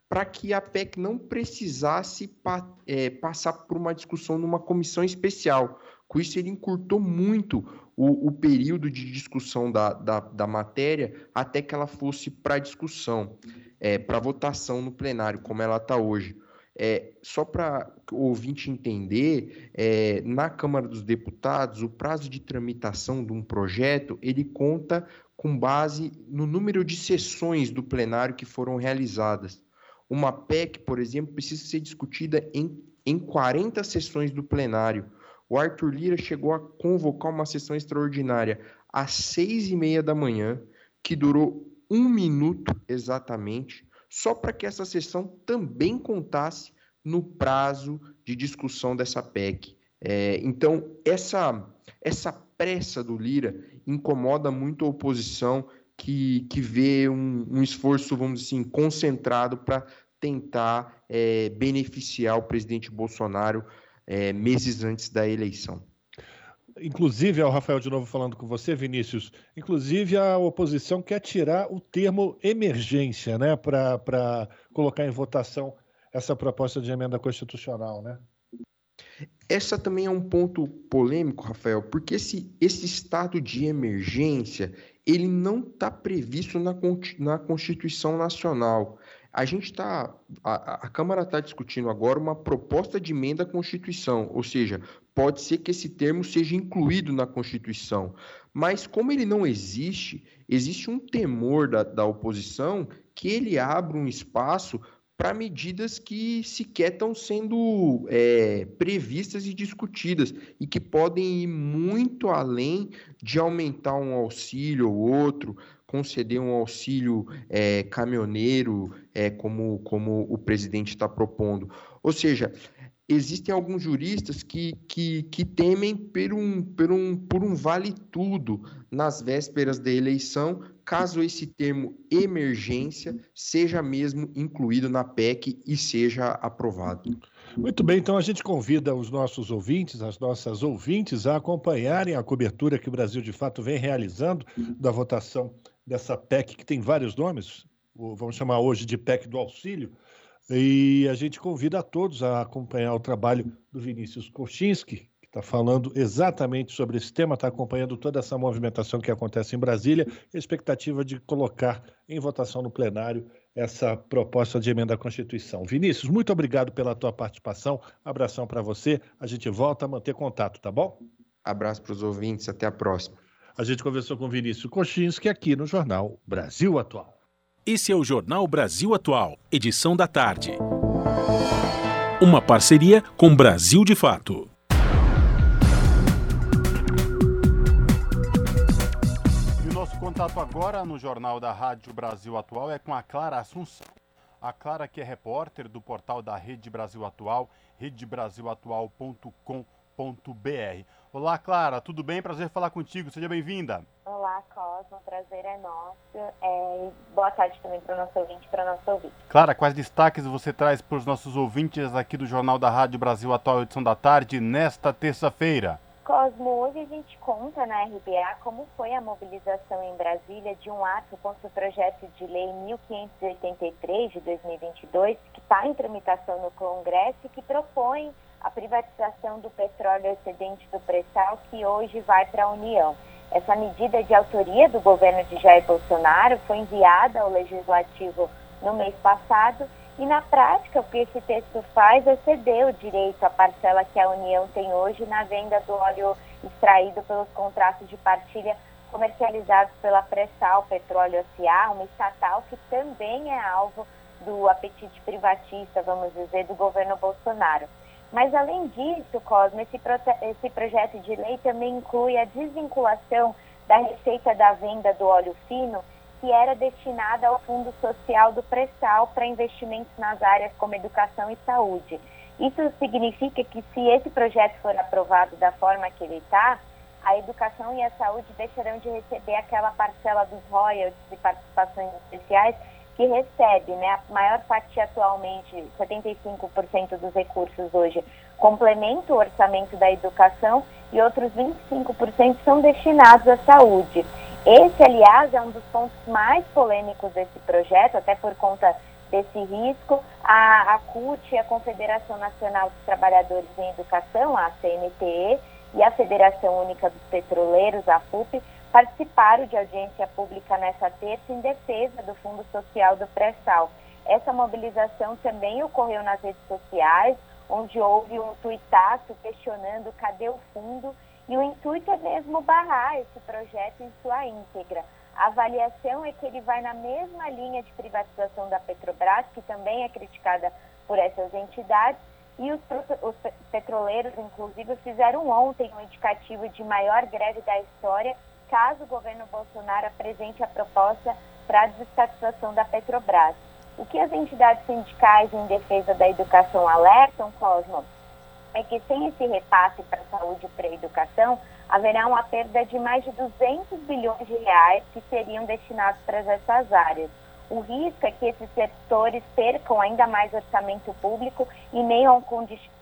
para que a PEC não precisasse pa, é, passar por uma discussão numa comissão especial. Com isso, ele encurtou muito o, o período de discussão da, da, da, matéria até que ela fosse para discussão, é, para votação no plenário, como ela está hoje. É, só para o ouvinte entender, é, na Câmara dos Deputados, o prazo de tramitação de um projeto, ele conta com base no número de sessões do plenário que foram realizadas. Uma PEC, por exemplo, precisa ser discutida em, em 40 sessões do plenário. O Arthur Lira chegou a convocar uma sessão extraordinária às seis e meia da manhã, que durou um minuto exatamente, só para que essa sessão também contasse no prazo de discussão dessa PEC. É, então, essa, essa pressa do Lira incomoda muito a oposição que, que vê um, um esforço, vamos dizer assim, concentrado para tentar é, beneficiar o presidente Bolsonaro é, meses antes da eleição. Inclusive, é o Rafael de novo falando com você, Vinícius. Inclusive, a oposição quer tirar o termo emergência, né, para colocar em votação essa proposta de emenda constitucional, né? Essa também é um ponto polêmico, Rafael, porque esse, esse estado de emergência ele não está previsto na, na Constituição Nacional. A gente está, a, a Câmara está discutindo agora uma proposta de emenda à Constituição, ou seja, pode ser que esse termo seja incluído na Constituição. Mas como ele não existe, existe um temor da, da oposição que ele abra um espaço para medidas que sequer estão sendo é, previstas e discutidas e que podem ir muito além de aumentar um auxílio ou outro, conceder um auxílio é, caminhoneiro, é, como, como o presidente está propondo. Ou seja, existem alguns juristas que, que, que temem por um, por, um, por um vale-tudo nas vésperas da eleição, caso esse termo emergência seja mesmo incluído na PEC e seja aprovado. Muito bem, então a gente convida os nossos ouvintes, as nossas ouvintes, a acompanharem a cobertura que o Brasil de fato vem realizando da votação dessa PEC, que tem vários nomes, vamos chamar hoje de PEC do auxílio, e a gente convida a todos a acompanhar o trabalho do Vinícius Kochinski, que está falando exatamente sobre esse tema, está acompanhando toda essa movimentação que acontece em Brasília, e a expectativa de colocar em votação no plenário essa proposta de emenda à Constituição. Vinícius, muito obrigado pela tua participação. Abração para você. A gente volta a manter contato, tá bom? Abraço para os ouvintes. Até a próxima. A gente conversou com Vinícius Kochinski aqui no Jornal Brasil Atual. Esse é o Jornal Brasil Atual, edição da tarde. Uma parceria com Brasil de Fato. E o nosso contato agora no Jornal da Rádio Brasil Atual é com a Clara Assunção. A Clara, que é repórter do portal da Rede Brasil Atual, redebrasilatual.com.br. Olá, Clara, tudo bem? Prazer falar contigo, seja bem-vinda. Olá, Cosmo, prazer é nosso. É, boa tarde também para o nosso ouvinte e para o nosso ouvinte. Clara, quais destaques você traz para os nossos ouvintes aqui do Jornal da Rádio Brasil Atual, edição da tarde, nesta terça-feira? Cosmo, hoje a gente conta na RBA como foi a mobilização em Brasília de um ato contra o projeto de lei 1583 de 2022, que está em tramitação no Congresso e que propõe a privatização do petróleo excedente do pré-sal, que hoje vai para a União. Essa medida de autoria do governo de Jair Bolsonaro foi enviada ao Legislativo no mês passado e, na prática, o que esse texto faz é ceder o direito à parcela que a União tem hoje na venda do óleo extraído pelos contratos de partilha comercializados pela Pressal Petróleo S.A., uma estatal que também é alvo do apetite privatista, vamos dizer, do governo Bolsonaro. Mas, além disso, Cosme, esse, esse projeto de lei também inclui a desvinculação da receita da venda do óleo fino, que era destinada ao Fundo Social do Pré-Sal para investimentos nas áreas como educação e saúde. Isso significa que, se esse projeto for aprovado da forma que ele está, a educação e a saúde deixarão de receber aquela parcela dos royalties e participações especiais que recebe, né, a maior fatia atualmente, 75% dos recursos hoje, complementa o orçamento da educação e outros 25% são destinados à saúde. Esse, aliás, é um dos pontos mais polêmicos desse projeto, até por conta desse risco. A, a CUT, a Confederação Nacional dos Trabalhadores em Educação, a CNTE, e a Federação Única dos Petroleiros, a FUP, participaram de audiência pública nessa terça em defesa do Fundo Social do Pré-Sal. Essa mobilização também ocorreu nas redes sociais, onde houve um tuitaço questionando cadê o fundo, e o intuito é mesmo barrar esse projeto em sua íntegra. A avaliação é que ele vai na mesma linha de privatização da Petrobras, que também é criticada por essas entidades, e os, os petroleiros, inclusive, fizeram ontem um indicativo de maior greve da história caso o governo Bolsonaro apresente a proposta para a desestatização da Petrobras. O que as entidades sindicais em defesa da educação alertam, Cosmo, é que sem esse repasse para a saúde e para a educação, haverá uma perda de mais de 200 bilhões de reais que seriam destinados para essas áreas. O risco é que esses setores percam ainda mais orçamento público e meio a um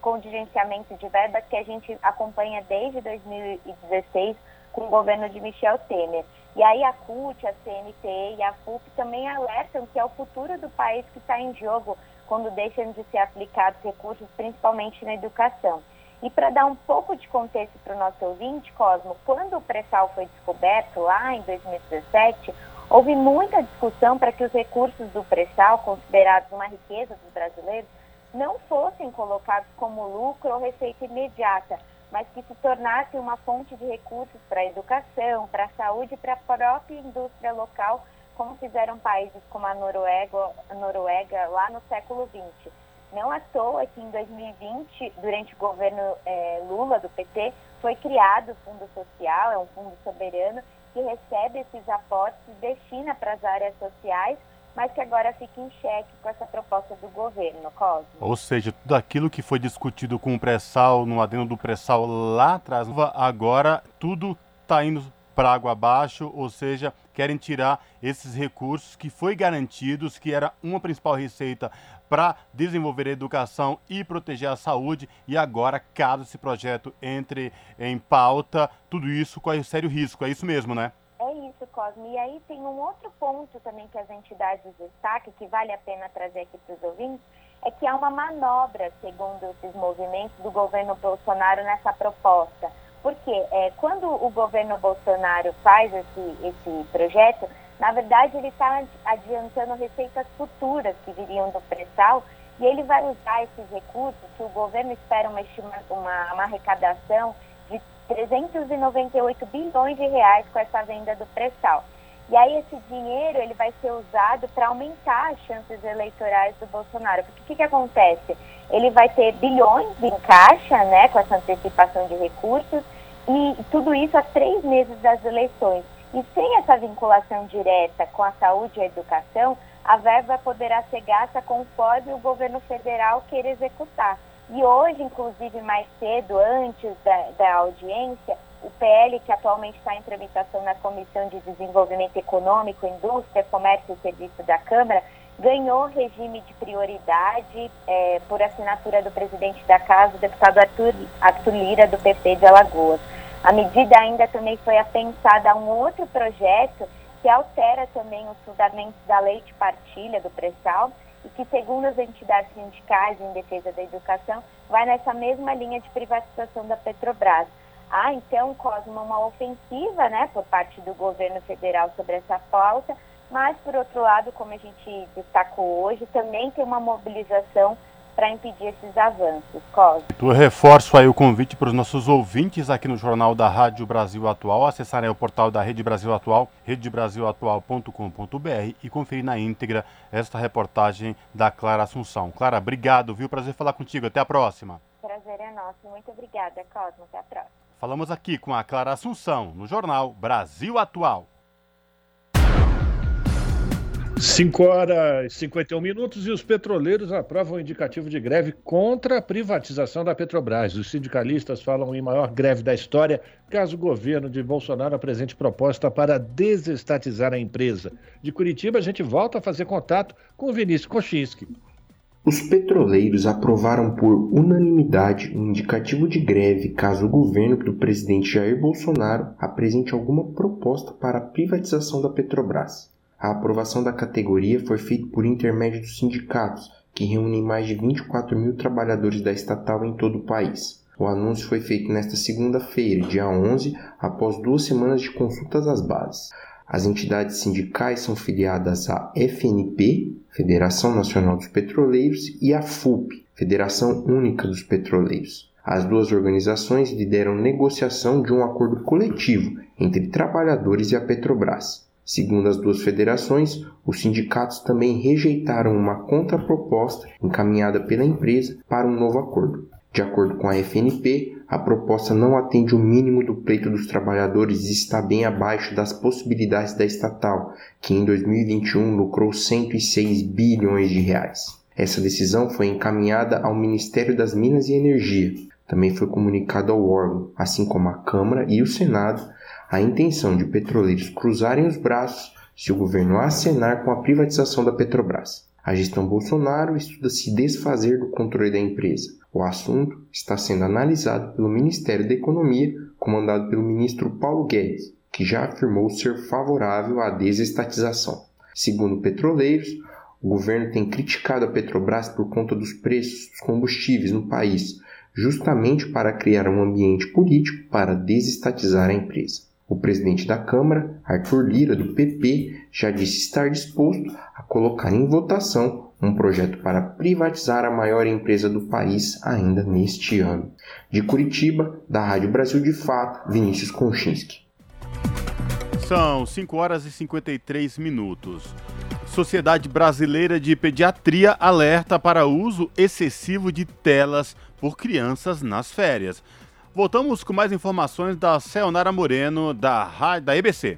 contingenciamento de verbas que a gente acompanha desde 2016 com o governo de Michel Temer. E aí a CUT, a CNT e a FUP também alertam que é o futuro do país que está em jogo quando deixam de ser aplicados recursos, principalmente na educação. E para dar um pouco de contexto para o nosso ouvinte, Cosmo, quando o pré-sal foi descoberto lá em 2017, houve muita discussão para que os recursos do pré-sal, considerados uma riqueza dos brasileiros, não fossem colocados como lucro ou receita imediata, mas que se tornassem uma fonte de recursos para a educação, para a saúde e para a própria indústria local, como fizeram países como a Noruega, Noruega lá no século XX. Não à toa que em 2020, durante o governo é, Lula, do PT, foi criado o Fundo Social, é um fundo soberano, que recebe esses aportes e destina para as áreas sociais, mas que agora fica em xeque com essa proposta do governo, Cosmo. Ou seja, tudo aquilo que foi discutido com o pré-sal, no adendo do pré-sal lá atrás, agora tudo está indo para água abaixo, ou seja, querem tirar esses recursos que foi garantidos, que era uma principal receita para desenvolver a educação e proteger a saúde. E agora, caso esse projeto entre em pauta, tudo isso corre sério risco. É isso mesmo, né? É isso, Cosme. E aí tem um outro ponto também que as entidades destacam, que vale a pena trazer aqui para os ouvintes, é que há uma manobra, segundo esses movimentos, do governo Bolsonaro nessa proposta. Porque é, quando o governo Bolsonaro faz esse, esse projeto, na verdade, ele está adiantando receitas futuras que viriam do pré-sal e ele vai usar esses recursos, que o governo espera uma, uma, uma arrecadação 398 bilhões de reais com essa venda do pré-sal. E aí esse dinheiro ele vai ser usado para aumentar as chances eleitorais do Bolsonaro. Porque o que, que acontece? Ele vai ter bilhões em caixa, né, com essa antecipação de recursos, e tudo isso há três meses das eleições. E sem essa vinculação direta com a saúde e a educação, a verba poderá ser gasta conforme o governo federal queira executar. E hoje, inclusive mais cedo, antes da, da audiência, o PL, que atualmente está em tramitação na Comissão de Desenvolvimento Econômico, Indústria, Comércio e Serviço da Câmara, ganhou regime de prioridade é, por assinatura do presidente da Casa, o deputado Arthur, Arthur Lira, do PP de Alagoas. A medida ainda também foi apensada a um outro projeto que altera também os fundamentos da lei de partilha do pré-sal e que, segundo as entidades sindicais em defesa da educação, vai nessa mesma linha de privatização da Petrobras. Há, então, Cosmo, uma ofensiva né, por parte do governo federal sobre essa pauta, mas, por outro lado, como a gente destacou hoje, também tem uma mobilização para impedir esses avanços. Cosme. Eu reforço aí o convite para os nossos ouvintes aqui no Jornal da Rádio Brasil Atual, acessarem o portal da Rede Brasil Atual, redebrasilatual.com.br e conferir na íntegra esta reportagem da Clara Assunção. Clara, obrigado, viu? Prazer falar contigo. Até a próxima. Prazer é nosso. Muito obrigada, Cosmo. Até a próxima. Falamos aqui com a Clara Assunção, no Jornal Brasil Atual. 5 horas e 51 minutos e os petroleiros aprovam o indicativo de greve contra a privatização da Petrobras. Os sindicalistas falam em maior greve da história caso o governo de Bolsonaro apresente proposta para desestatizar a empresa. De Curitiba, a gente volta a fazer contato com o Vinícius Kochinski. Os petroleiros aprovaram por unanimidade um indicativo de greve caso o governo do presidente Jair Bolsonaro apresente alguma proposta para a privatização da Petrobras. A aprovação da categoria foi feita por intermédio dos sindicatos, que reúnem mais de 24 mil trabalhadores da estatal em todo o país. O anúncio foi feito nesta segunda-feira, dia 11, após duas semanas de consultas às bases. As entidades sindicais são filiadas à FNP, Federação Nacional dos Petroleiros, e à FUP, Federação Única dos Petroleiros. As duas organizações lideram negociação de um acordo coletivo entre trabalhadores e a Petrobras. Segundo as duas federações, os sindicatos também rejeitaram uma contraproposta encaminhada pela empresa para um novo acordo. De acordo com a FNP, a proposta não atende o mínimo do pleito dos trabalhadores e está bem abaixo das possibilidades da estatal, que em 2021 lucrou 106 bilhões de reais. Essa decisão foi encaminhada ao Ministério das Minas e Energia. Também foi comunicado ao órgão, assim como a Câmara e o Senado, a intenção de petroleiros cruzarem os braços se o governo acenar com a privatização da Petrobras. A gestão Bolsonaro estuda se desfazer do controle da empresa. O assunto está sendo analisado pelo Ministério da Economia, comandado pelo ministro Paulo Guedes, que já afirmou ser favorável à desestatização. Segundo petroleiros, o governo tem criticado a Petrobras por conta dos preços dos combustíveis no país, justamente para criar um ambiente político para desestatizar a empresa. O presidente da Câmara, Arthur Lira, do PP, já disse estar disposto a colocar em votação um projeto para privatizar a maior empresa do país ainda neste ano. De Curitiba, da Rádio Brasil de Fato, Vinícius Konchinski. São 5 horas e 53 minutos. Sociedade Brasileira de Pediatria alerta para uso excessivo de telas por crianças nas férias. Voltamos com mais informações da Sayonara Moreno, da, da EBC.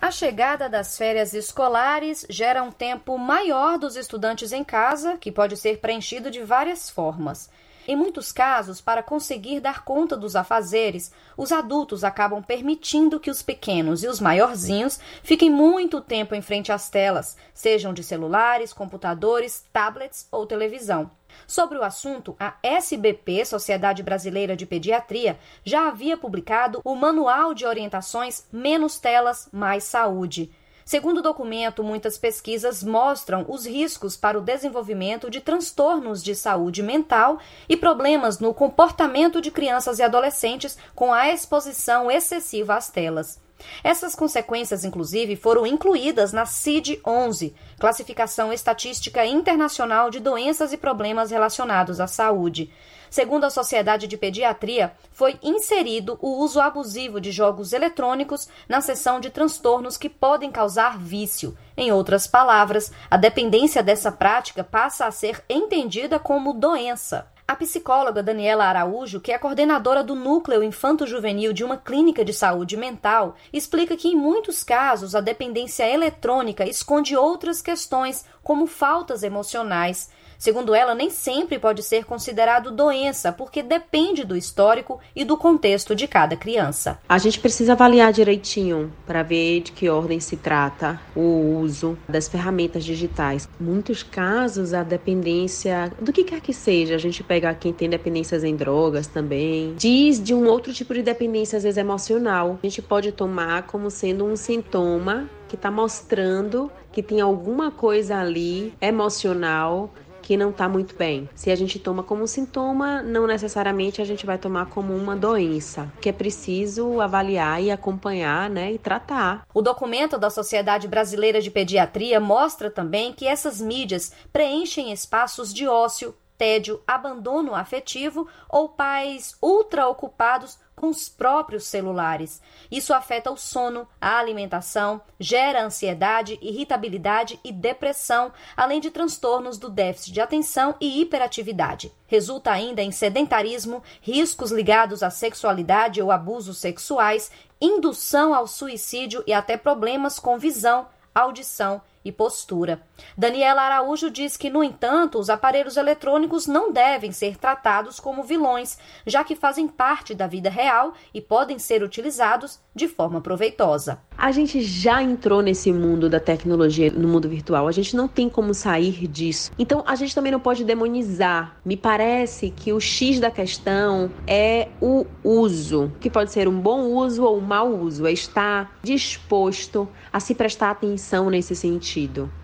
A chegada das férias escolares gera um tempo maior dos estudantes em casa, que pode ser preenchido de várias formas. Em muitos casos, para conseguir dar conta dos afazeres, os adultos acabam permitindo que os pequenos e os maiorzinhos fiquem muito tempo em frente às telas, sejam de celulares, computadores, tablets ou televisão. Sobre o assunto, a SBP, Sociedade Brasileira de Pediatria, já havia publicado o Manual de Orientações Menos Telas, Mais Saúde. Segundo o documento, muitas pesquisas mostram os riscos para o desenvolvimento de transtornos de saúde mental e problemas no comportamento de crianças e adolescentes com a exposição excessiva às telas. Essas consequências, inclusive, foram incluídas na CID-11, Classificação Estatística Internacional de Doenças e Problemas Relacionados à Saúde. Segundo a Sociedade de Pediatria, foi inserido o uso abusivo de jogos eletrônicos na seção de transtornos que podem causar vício. Em outras palavras, a dependência dessa prática passa a ser entendida como doença. A psicóloga Daniela Araújo, que é coordenadora do núcleo infanto-juvenil de uma clínica de saúde mental, explica que em muitos casos a dependência eletrônica esconde outras questões, como faltas emocionais, Segundo ela, nem sempre pode ser considerado doença, porque depende do histórico e do contexto de cada criança. A gente precisa avaliar direitinho para ver de que ordem se trata o uso das ferramentas digitais. Muitos casos, a dependência, do que quer que seja, a gente pega quem tem dependências em drogas também, diz de um outro tipo de dependência, às vezes emocional. A gente pode tomar como sendo um sintoma que está mostrando que tem alguma coisa ali emocional que não está muito bem. Se a gente toma como sintoma, não necessariamente a gente vai tomar como uma doença, que é preciso avaliar e acompanhar, né, e tratar. O documento da Sociedade Brasileira de Pediatria mostra também que essas mídias preenchem espaços de ócio, tédio, abandono afetivo ou pais ultra ocupados com os próprios celulares. Isso afeta o sono, a alimentação, gera ansiedade, irritabilidade e depressão, além de transtornos do déficit de atenção e hiperatividade. Resulta ainda em sedentarismo, riscos ligados à sexualidade ou abusos sexuais, indução ao suicídio e até problemas com visão, audição e postura. Daniela Araújo diz que, no entanto, os aparelhos eletrônicos não devem ser tratados como vilões, já que fazem parte da vida real e podem ser utilizados de forma proveitosa. A gente já entrou nesse mundo da tecnologia, no mundo virtual, a gente não tem como sair disso. Então, a gente também não pode demonizar. Me parece que o X da questão é o uso, que pode ser um bom uso ou um mau uso, é estar disposto a se prestar atenção nesse sentido.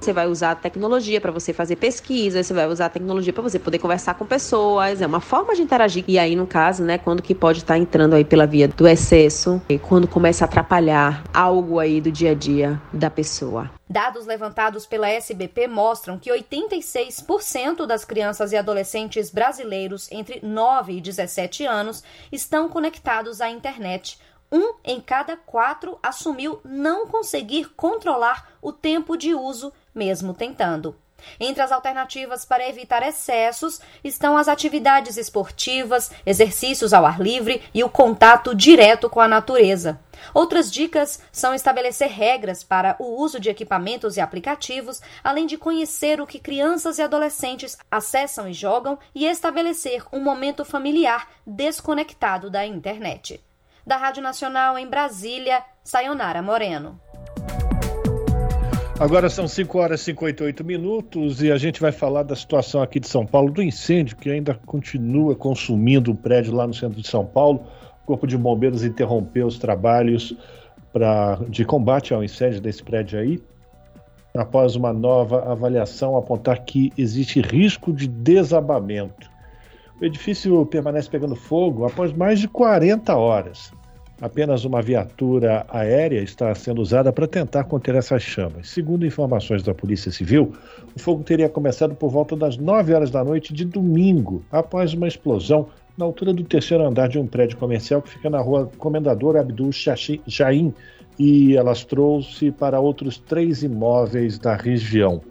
Você vai usar a tecnologia para você fazer pesquisa, você vai usar a tecnologia para você poder conversar com pessoas, é uma forma de interagir. E aí, no caso, né, quando que pode estar entrando aí pela via do excesso, e quando começa a atrapalhar algo aí do dia a dia da pessoa. Dados levantados pela SBP mostram que 86% das crianças e adolescentes brasileiros entre 9 e 17 anos estão conectados à internet, um em cada quatro assumiu não conseguir controlar o tempo de uso, mesmo tentando. Entre as alternativas para evitar excessos estão as atividades esportivas, exercícios ao ar livre e o contato direto com a natureza. Outras dicas são estabelecer regras para o uso de equipamentos e aplicativos, além de conhecer o que crianças e adolescentes acessam e jogam e estabelecer um momento familiar desconectado da internet da Rádio Nacional em Brasília, Sayonara Moreno. Agora são 5 horas e 58 minutos e a gente vai falar da situação aqui de São Paulo, do incêndio que ainda continua consumindo o prédio lá no centro de São Paulo. O Corpo de Bombeiros interrompeu os trabalhos pra, de combate ao incêndio desse prédio aí, após uma nova avaliação apontar que existe risco de desabamento. O edifício permanece pegando fogo após mais de 40 horas. Apenas uma viatura aérea está sendo usada para tentar conter essas chamas. Segundo informações da Polícia Civil, o fogo teria começado por volta das 9 horas da noite de domingo, após uma explosão na altura do terceiro andar de um prédio comercial que fica na rua Comendador Abdul Jaim e alastrou-se para outros três imóveis da região.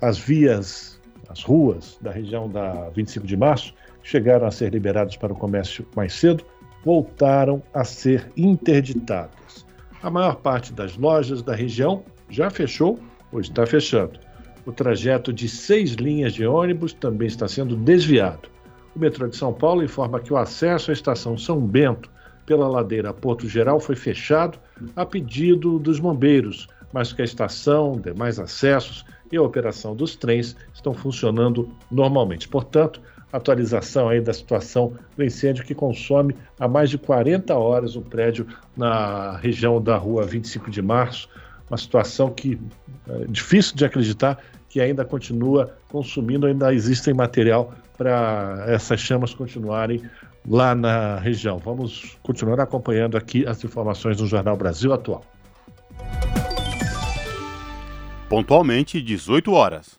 As vias, as ruas da região da 25 de março chegaram a ser liberadas para o comércio mais cedo voltaram a ser interditadas. A maior parte das lojas da região já fechou ou está fechando. O trajeto de seis linhas de ônibus também está sendo desviado. O metrô de São Paulo informa que o acesso à estação São Bento pela ladeira Porto Geral foi fechado a pedido dos bombeiros, mas que a estação, demais acessos e a operação dos trens estão funcionando normalmente. Portanto, atualização aí da situação do incêndio que consome há mais de 40 horas o prédio na região da rua 25 de março, uma situação que é difícil de acreditar que ainda continua consumindo, ainda existem material para essas chamas continuarem lá na região. Vamos continuar acompanhando aqui as informações no Jornal Brasil Atual. Pontualmente, 18 horas.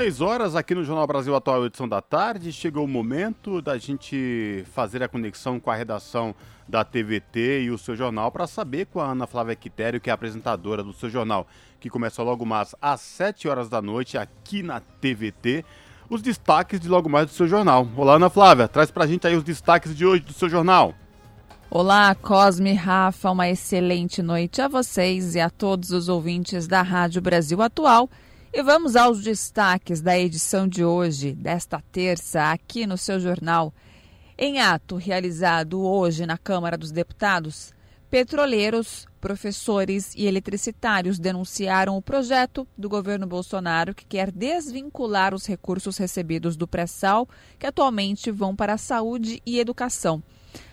Seis horas aqui no Jornal Brasil Atual, edição da tarde. Chegou o momento da gente fazer a conexão com a redação da TVT e o seu jornal para saber com a Ana Flávia Quitério, que é apresentadora do seu jornal, que começa logo mais às 7 horas da noite aqui na TVT, os destaques de logo mais do seu jornal. Olá, Ana Flávia, traz para a gente aí os destaques de hoje do seu jornal. Olá, Cosme Rafa, uma excelente noite a vocês e a todos os ouvintes da Rádio Brasil Atual e vamos aos destaques da edição de hoje, desta terça, aqui no seu jornal. Em ato realizado hoje na Câmara dos Deputados, petroleiros, professores e eletricitários denunciaram o projeto do governo Bolsonaro que quer desvincular os recursos recebidos do pré-sal, que atualmente vão para a saúde e educação.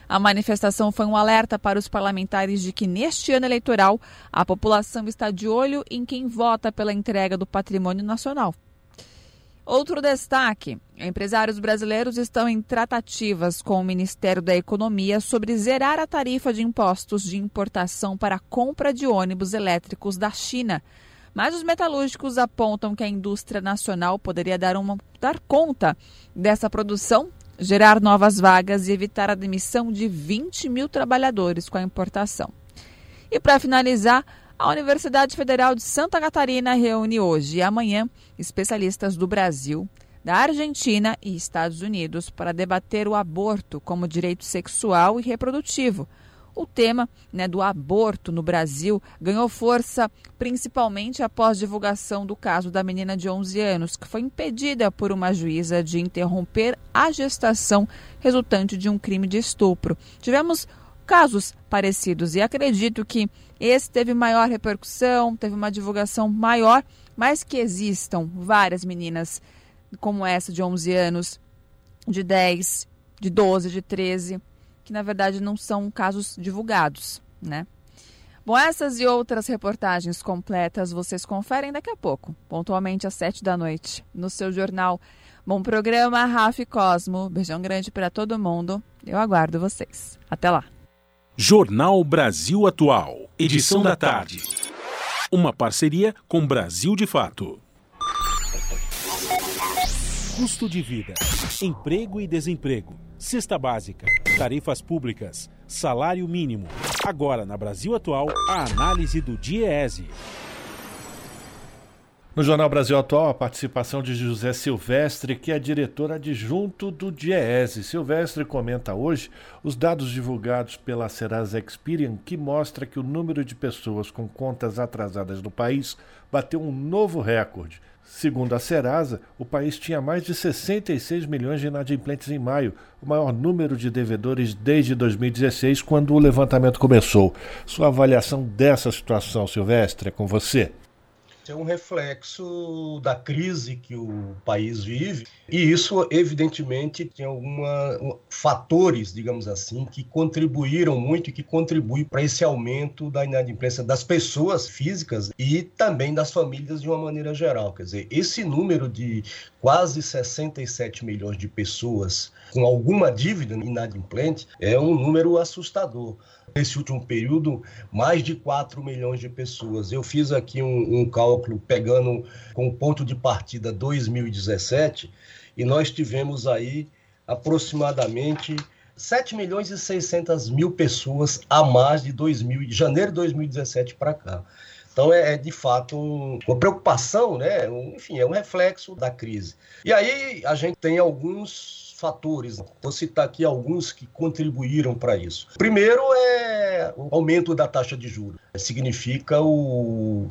A manifestação foi um alerta para os parlamentares de que neste ano eleitoral a população está de olho em quem vota pela entrega do patrimônio nacional. Outro destaque: empresários brasileiros estão em tratativas com o Ministério da Economia sobre zerar a tarifa de impostos de importação para a compra de ônibus elétricos da China. Mas os metalúrgicos apontam que a indústria nacional poderia dar, uma, dar conta dessa produção gerar novas vagas e evitar a demissão de 20 mil trabalhadores com a importação. E para finalizar, a Universidade Federal de Santa Catarina reúne hoje e amanhã especialistas do Brasil, da Argentina e Estados Unidos para debater o aborto como direito sexual e reprodutivo o tema né, do aborto no Brasil ganhou força principalmente após divulgação do caso da menina de 11 anos, que foi impedida por uma juíza de interromper a gestação resultante de um crime de estupro. Tivemos casos parecidos e acredito que esse teve maior repercussão, teve uma divulgação maior, mas que existam várias meninas como essa de 11 anos, de 10, de 12, de 13 que na verdade não são casos divulgados, né? Bom, essas e outras reportagens completas vocês conferem daqui a pouco, pontualmente às sete da noite, no seu jornal. Bom programa, Rafa Cosmo. Beijão grande para todo mundo. Eu aguardo vocês. Até lá. Jornal Brasil Atual, edição da tarde. Uma parceria com Brasil de Fato. Custo de vida, emprego e desemprego cesta básica, tarifas públicas, salário mínimo. Agora, na Brasil Atual, a análise do DIEESE. No Jornal Brasil Atual, a participação de José Silvestre, que é diretor adjunto do DIEESE. Silvestre comenta hoje os dados divulgados pela Serasa Experian, que mostra que o número de pessoas com contas atrasadas no país bateu um novo recorde. Segundo a Serasa, o país tinha mais de 66 milhões de inadimplentes em maio, o maior número de devedores desde 2016, quando o levantamento começou. Sua avaliação dessa situação, Silvestre, é com você é um reflexo da crise que o país vive e isso evidentemente tem alguns fatores, digamos assim, que contribuíram muito e que contribuem para esse aumento da inadimplência das pessoas físicas e também das famílias de uma maneira geral. Quer dizer, esse número de quase 67 milhões de pessoas com alguma dívida inadimplente é um número assustador nesse último período, mais de 4 milhões de pessoas. Eu fiz aqui um, um cálculo pegando com ponto de partida 2017 e nós tivemos aí aproximadamente 7 milhões e 600 mil pessoas a mais de 2000, de janeiro de 2017 para cá. Então é, é, de fato uma preocupação, né? enfim, é um reflexo da crise. E aí a gente tem alguns fatores. Vou citar aqui alguns que contribuíram para isso. Primeiro é o aumento da taxa de juros. Significa o,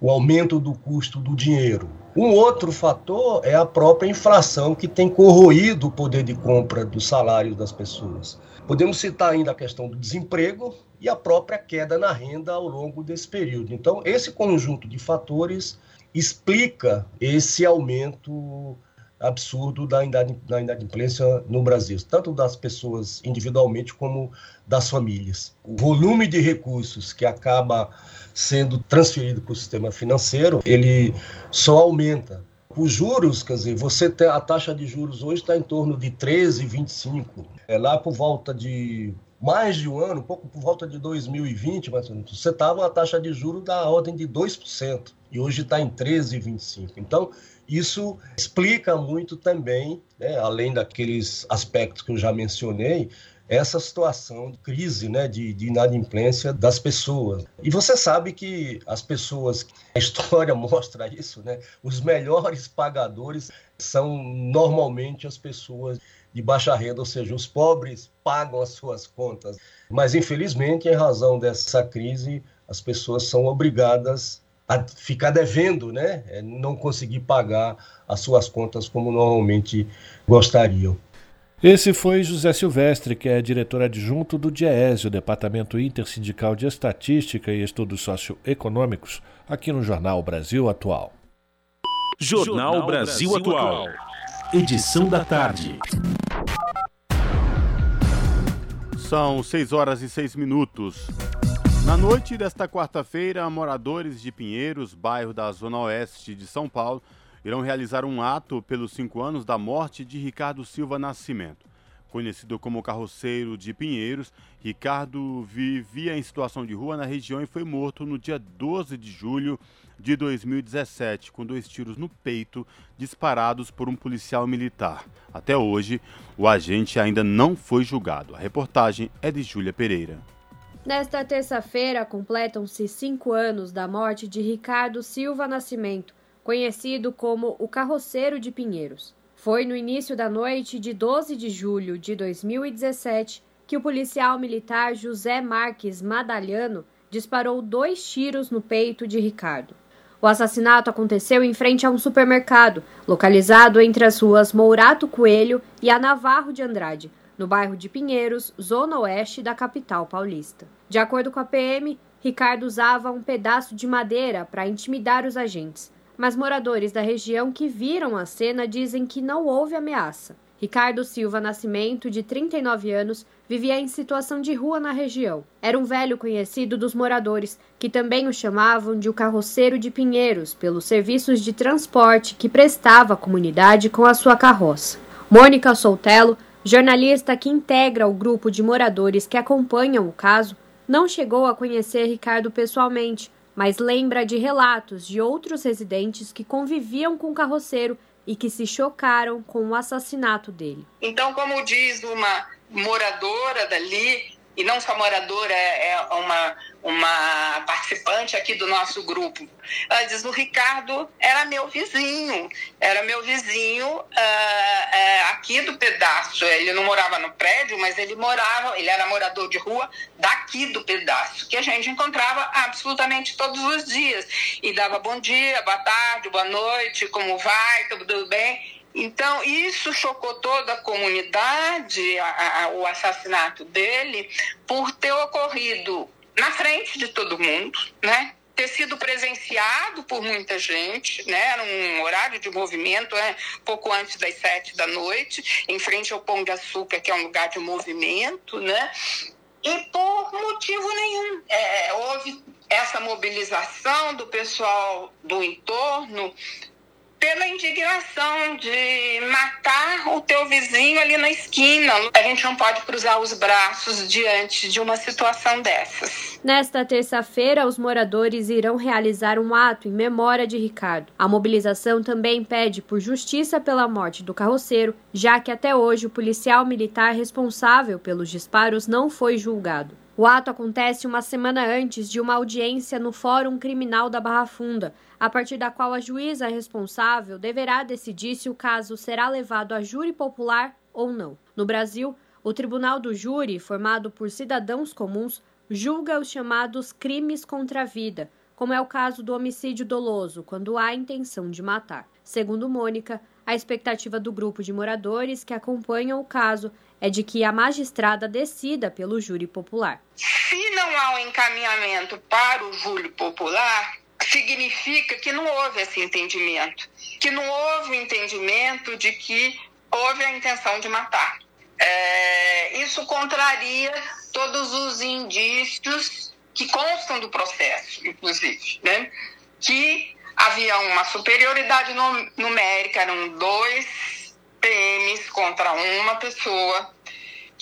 o aumento do custo do dinheiro. Um outro fator é a própria inflação que tem corroído o poder de compra do salário das pessoas. Podemos citar ainda a questão do desemprego e a própria queda na renda ao longo desse período. Então, esse conjunto de fatores explica esse aumento absurdo da, inadimplência no Brasil, tanto das pessoas individualmente como das famílias. O volume de recursos que acaba sendo transferido para o sistema financeiro, ele só aumenta. Os juros, quer dizer, você tem a taxa de juros hoje está em torno de 13, 25. É lá por volta de mais de um ano, pouco por volta de 2020, mas você estava a taxa de juros da ordem de 2%, e hoje está em 13,25%. Então, isso explica muito também, né, além daqueles aspectos que eu já mencionei, essa situação de crise, né, de, de, inadimplência das pessoas. E você sabe que as pessoas, a história [laughs] mostra isso, né, os melhores pagadores são normalmente as pessoas de baixa renda, ou seja, os pobres pagam as suas contas. Mas, infelizmente, em razão dessa crise, as pessoas são obrigadas a ficar devendo, né? É, não conseguir pagar as suas contas como normalmente gostariam. Esse foi José Silvestre, que é diretor adjunto do DIEESE, o Departamento Intersindical de Estatística e Estudos Socioeconômicos, aqui no Jornal Brasil Atual. Jornal Brasil Atual. Edição da tarde. São 6 horas e 6 minutos. Na noite desta quarta-feira, moradores de Pinheiros, bairro da Zona Oeste de São Paulo, irão realizar um ato pelos cinco anos da morte de Ricardo Silva Nascimento. Conhecido como carroceiro de Pinheiros, Ricardo vivia em situação de rua na região e foi morto no dia 12 de julho de 2017, com dois tiros no peito disparados por um policial militar. Até hoje, o agente ainda não foi julgado. A reportagem é de Júlia Pereira. Nesta terça-feira, completam-se cinco anos da morte de Ricardo Silva Nascimento, conhecido como o Carroceiro de Pinheiros. Foi no início da noite de 12 de julho de 2017 que o policial militar José Marques Madalhano disparou dois tiros no peito de Ricardo. O assassinato aconteceu em frente a um supermercado, localizado entre as ruas Mourato Coelho e a Navarro de Andrade, no bairro de Pinheiros, zona oeste da capital paulista. De acordo com a PM, Ricardo usava um pedaço de madeira para intimidar os agentes, mas moradores da região que viram a cena dizem que não houve ameaça. Ricardo Silva Nascimento, de 39 anos, vivia em situação de rua na região. Era um velho conhecido dos moradores, que também o chamavam de o carroceiro de Pinheiros, pelos serviços de transporte que prestava à comunidade com a sua carroça. Mônica Soltelo Jornalista que integra o grupo de moradores que acompanham o caso não chegou a conhecer Ricardo pessoalmente, mas lembra de relatos de outros residentes que conviviam com o carroceiro e que se chocaram com o assassinato dele. Então, como diz uma moradora dali, e não só moradora, é, é uma, uma participante aqui do nosso grupo. Ela diz: o Ricardo era meu vizinho, era meu vizinho uh, uh, aqui do pedaço. Ele não morava no prédio, mas ele morava, ele era morador de rua daqui do pedaço, que a gente encontrava absolutamente todos os dias. E dava bom dia, boa tarde, boa noite, como vai, tudo bem? Então, isso chocou toda a comunidade, a, a, o assassinato dele, por ter ocorrido na frente de todo mundo, né? ter sido presenciado por muita gente, né? Era um horário de movimento, né? pouco antes das sete da noite, em frente ao Pão de Açúcar, que é um lugar de movimento, né? E por motivo nenhum. É, houve essa mobilização do pessoal do entorno pela indignação de matar o teu vizinho ali na esquina. A gente não pode cruzar os braços diante de uma situação dessas. Nesta terça-feira, os moradores irão realizar um ato em memória de Ricardo. A mobilização também pede por justiça pela morte do carroceiro, já que até hoje o policial militar responsável pelos disparos não foi julgado. O ato acontece uma semana antes de uma audiência no Fórum Criminal da Barra Funda, a partir da qual a juíza responsável deverá decidir se o caso será levado a júri popular ou não. No Brasil, o Tribunal do Júri, formado por cidadãos comuns, julga os chamados crimes contra a vida, como é o caso do homicídio doloso, quando há intenção de matar. Segundo Mônica, a expectativa do grupo de moradores que acompanham o caso é de que a magistrada decida pelo júri popular. Se não há um encaminhamento para o júri popular, significa que não houve esse entendimento, que não houve o entendimento de que houve a intenção de matar. É, isso contraria todos os indícios que constam do processo, inclusive, né? que havia uma superioridade numérica, eram dois PMs contra uma pessoa,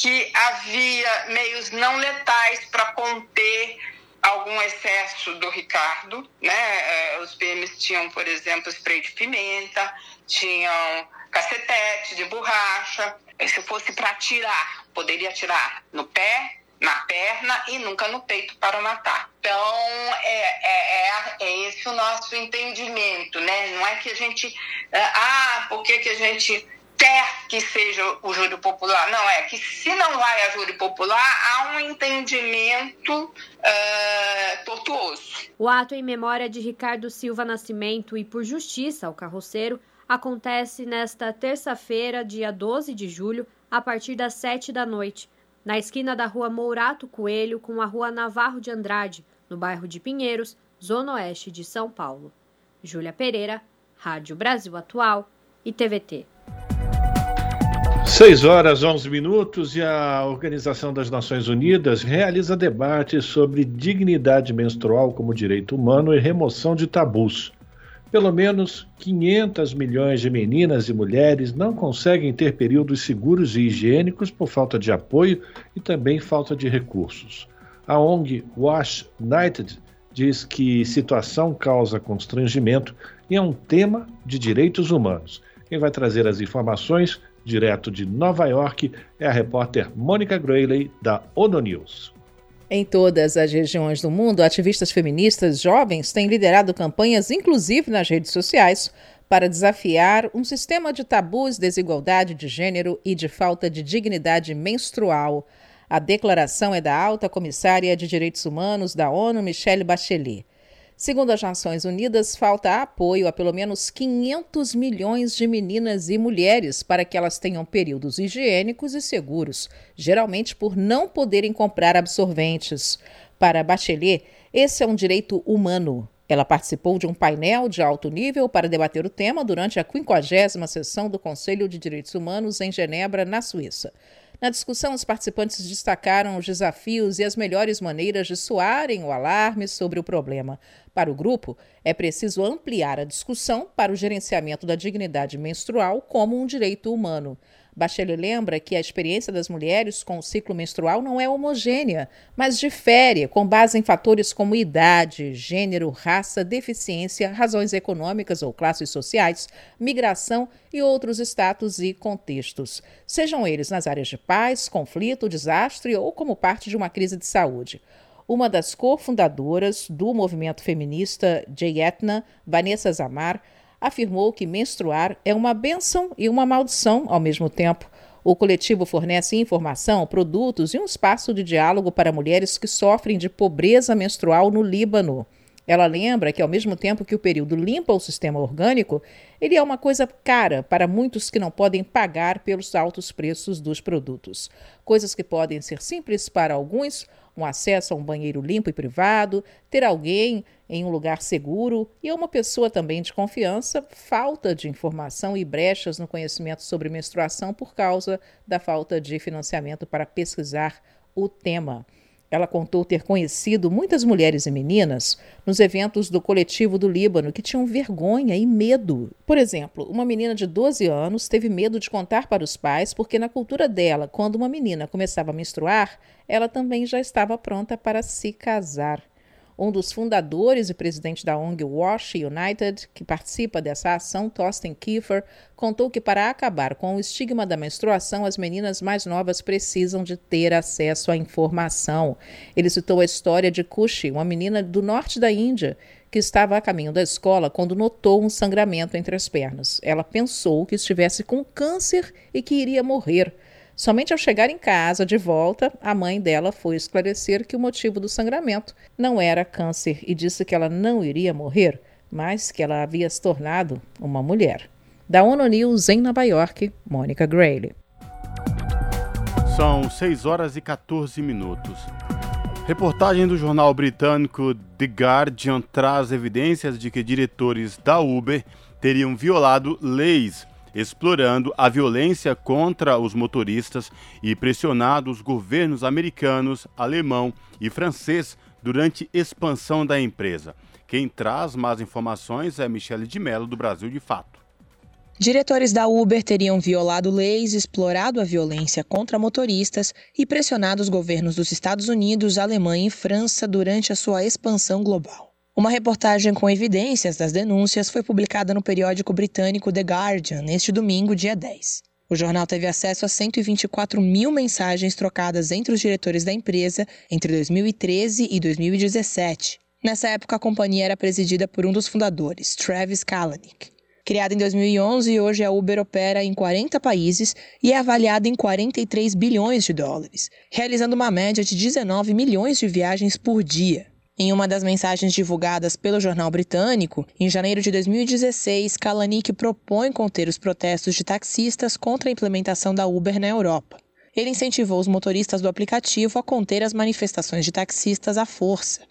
que havia meios não letais para conter algum excesso do Ricardo, né? É, os PMs tinham, por exemplo, spray de pimenta, tinham cacetete de borracha. Se fosse para atirar, poderia atirar no pé, na perna e nunca no peito para matar. Então, é, é, é, é esse o nosso entendimento, né? Não é que a gente. Ah, por que, que a gente quer que seja o júri popular. Não, é que se não vai a júri popular, há um entendimento uh, tortuoso. O ato em memória de Ricardo Silva Nascimento e por justiça ao carroceiro acontece nesta terça-feira, dia 12 de julho, a partir das 7 da noite, na esquina da rua Mourato Coelho com a rua Navarro de Andrade, no bairro de Pinheiros, zona oeste de São Paulo. Júlia Pereira, Rádio Brasil Atual e TVT. 6 horas 11 minutos e a Organização das Nações Unidas realiza debate sobre dignidade menstrual como direito humano e remoção de tabus. Pelo menos 500 milhões de meninas e mulheres não conseguem ter períodos seguros e higiênicos por falta de apoio e também falta de recursos. A ONG Wash United diz que situação causa constrangimento e é um tema de direitos humanos. Quem vai trazer as informações Direto de Nova York é a repórter Mônica Grayley, da ONU News. Em todas as regiões do mundo, ativistas feministas jovens têm liderado campanhas, inclusive nas redes sociais, para desafiar um sistema de tabus, desigualdade de gênero e de falta de dignidade menstrual. A declaração é da alta comissária de Direitos Humanos da ONU, Michelle Bachelet. Segundo as Nações Unidas, falta apoio a pelo menos 500 milhões de meninas e mulheres para que elas tenham períodos higiênicos e seguros, geralmente por não poderem comprar absorventes. Para Bachelet, esse é um direito humano. Ela participou de um painel de alto nível para debater o tema durante a 50 sessão do Conselho de Direitos Humanos em Genebra, na Suíça. Na discussão, os participantes destacaram os desafios e as melhores maneiras de soarem o alarme sobre o problema. Para o grupo, é preciso ampliar a discussão para o gerenciamento da dignidade menstrual como um direito humano. Bachelet lembra que a experiência das mulheres com o ciclo menstrual não é homogênea, mas difere com base em fatores como idade, gênero, raça, deficiência, razões econômicas ou classes sociais, migração e outros status e contextos, sejam eles nas áreas de paz, conflito, desastre ou como parte de uma crise de saúde. Uma das cofundadoras do movimento feminista Jayetna, Vanessa Zamar, afirmou que menstruar é uma benção e uma maldição ao mesmo tempo. O coletivo fornece informação, produtos e um espaço de diálogo para mulheres que sofrem de pobreza menstrual no Líbano. Ela lembra que, ao mesmo tempo que o período limpa o sistema orgânico, ele é uma coisa cara para muitos que não podem pagar pelos altos preços dos produtos. Coisas que podem ser simples para alguns, um acesso a um banheiro limpo e privado, ter alguém em um lugar seguro e uma pessoa também de confiança, falta de informação e brechas no conhecimento sobre menstruação por causa da falta de financiamento para pesquisar o tema. Ela contou ter conhecido muitas mulheres e meninas nos eventos do coletivo do Líbano que tinham vergonha e medo. Por exemplo, uma menina de 12 anos teve medo de contar para os pais porque, na cultura dela, quando uma menina começava a menstruar, ela também já estava pronta para se casar. Um dos fundadores e presidente da ONG Wash United, que participa dessa ação, Thorsten Kiefer, contou que para acabar com o estigma da menstruação, as meninas mais novas precisam de ter acesso à informação. Ele citou a história de Kushi, uma menina do norte da Índia, que estava a caminho da escola quando notou um sangramento entre as pernas. Ela pensou que estivesse com câncer e que iria morrer. Somente ao chegar em casa, de volta, a mãe dela foi esclarecer que o motivo do sangramento não era câncer e disse que ela não iria morrer, mas que ela havia se tornado uma mulher. Da ONU News em Nova York, Mônica Grayle. São 6 horas e 14 minutos. Reportagem do jornal britânico The Guardian traz evidências de que diretores da Uber teriam violado leis explorando a violência contra os motoristas e pressionado os governos americanos, alemão e francês durante expansão da empresa. Quem traz mais informações é Michele de Mello, do Brasil de Fato. Diretores da Uber teriam violado leis, explorado a violência contra motoristas e pressionado os governos dos Estados Unidos, Alemanha e França durante a sua expansão global. Uma reportagem com evidências das denúncias foi publicada no periódico britânico The Guardian neste domingo, dia 10. O jornal teve acesso a 124 mil mensagens trocadas entre os diretores da empresa entre 2013 e 2017. Nessa época, a companhia era presidida por um dos fundadores, Travis Kalanick. Criada em 2011, hoje a Uber opera em 40 países e é avaliada em 43 bilhões de dólares, realizando uma média de 19 milhões de viagens por dia. Em uma das mensagens divulgadas pelo jornal britânico, em janeiro de 2016, Kalanick propõe conter os protestos de taxistas contra a implementação da Uber na Europa. Ele incentivou os motoristas do aplicativo a conter as manifestações de taxistas à força.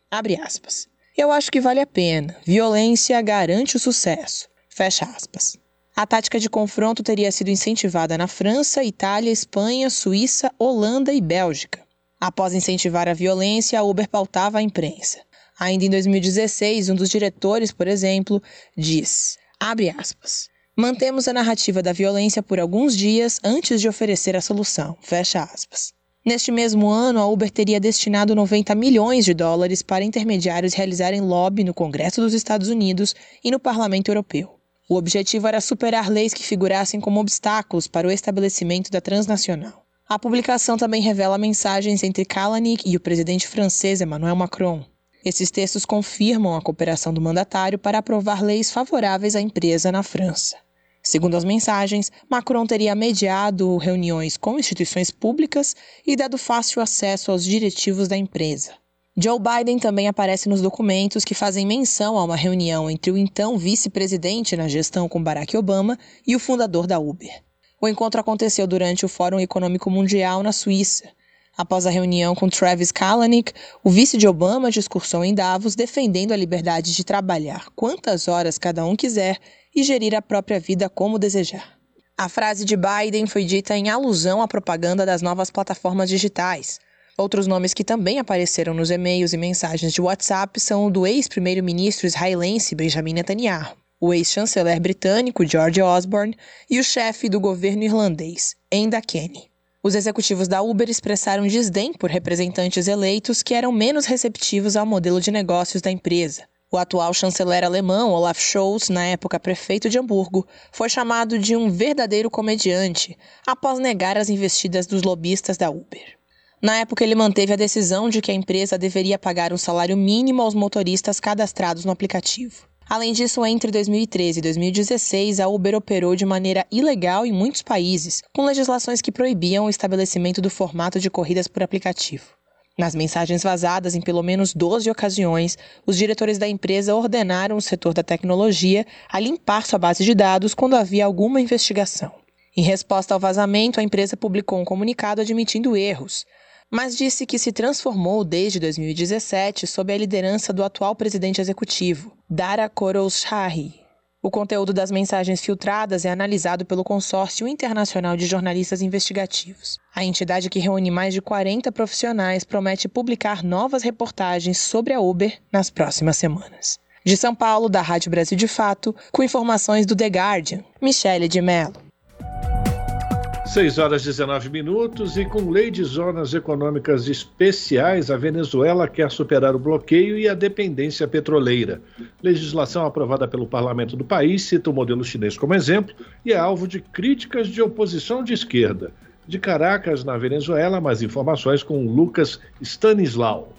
Eu acho que vale a pena. Violência garante o sucesso. Fecha aspas. A tática de confronto teria sido incentivada na França, Itália, Espanha, Suíça, Holanda e Bélgica. Após incentivar a violência, a Uber pautava a imprensa. Ainda em 2016, um dos diretores, por exemplo, diz, abre aspas, mantemos a narrativa da violência por alguns dias antes de oferecer a solução, fecha aspas. Neste mesmo ano, a Uber teria destinado 90 milhões de dólares para intermediários realizarem lobby no Congresso dos Estados Unidos e no Parlamento Europeu. O objetivo era superar leis que figurassem como obstáculos para o estabelecimento da transnacional. A publicação também revela mensagens entre Kalanick e o presidente francês Emmanuel Macron. Esses textos confirmam a cooperação do mandatário para aprovar leis favoráveis à empresa na França. Segundo as mensagens, Macron teria mediado reuniões com instituições públicas e dado fácil acesso aos diretivos da empresa. Joe Biden também aparece nos documentos que fazem menção a uma reunião entre o então vice-presidente na gestão com Barack Obama e o fundador da Uber. O encontro aconteceu durante o Fórum Econômico Mundial na Suíça. Após a reunião com Travis Kalanick, o vice de Obama discursou em Davos defendendo a liberdade de trabalhar quantas horas cada um quiser e gerir a própria vida como desejar. A frase de Biden foi dita em alusão à propaganda das novas plataformas digitais. Outros nomes que também apareceram nos e-mails e mensagens de WhatsApp são o do ex-primeiro-ministro israelense Benjamin Netanyahu. O ex-chanceler britânico George Osborne e o chefe do governo irlandês, Enda Kenny. Os executivos da Uber expressaram desdém por representantes eleitos que eram menos receptivos ao modelo de negócios da empresa. O atual chanceler alemão, Olaf Scholz, na época prefeito de Hamburgo, foi chamado de um verdadeiro comediante após negar as investidas dos lobistas da Uber. Na época, ele manteve a decisão de que a empresa deveria pagar um salário mínimo aos motoristas cadastrados no aplicativo. Além disso, entre 2013 e 2016, a Uber operou de maneira ilegal em muitos países, com legislações que proibiam o estabelecimento do formato de corridas por aplicativo. Nas mensagens vazadas em pelo menos 12 ocasiões, os diretores da empresa ordenaram o setor da tecnologia a limpar sua base de dados quando havia alguma investigação. Em resposta ao vazamento, a empresa publicou um comunicado admitindo erros, mas disse que se transformou desde 2017 sob a liderança do atual presidente executivo, Dara Khosrowshahi. O conteúdo das mensagens filtradas é analisado pelo Consórcio Internacional de Jornalistas Investigativos. A entidade que reúne mais de 40 profissionais promete publicar novas reportagens sobre a Uber nas próximas semanas. De São Paulo, da Rádio Brasil de Fato, com informações do The Guardian, Michele de Mello. 6 horas e 19 minutos e com lei de zonas econômicas especiais, a Venezuela quer superar o bloqueio e a dependência petroleira. Legislação aprovada pelo parlamento do país cita o modelo chinês como exemplo e é alvo de críticas de oposição de esquerda. De Caracas, na Venezuela, mais informações com Lucas Stanislau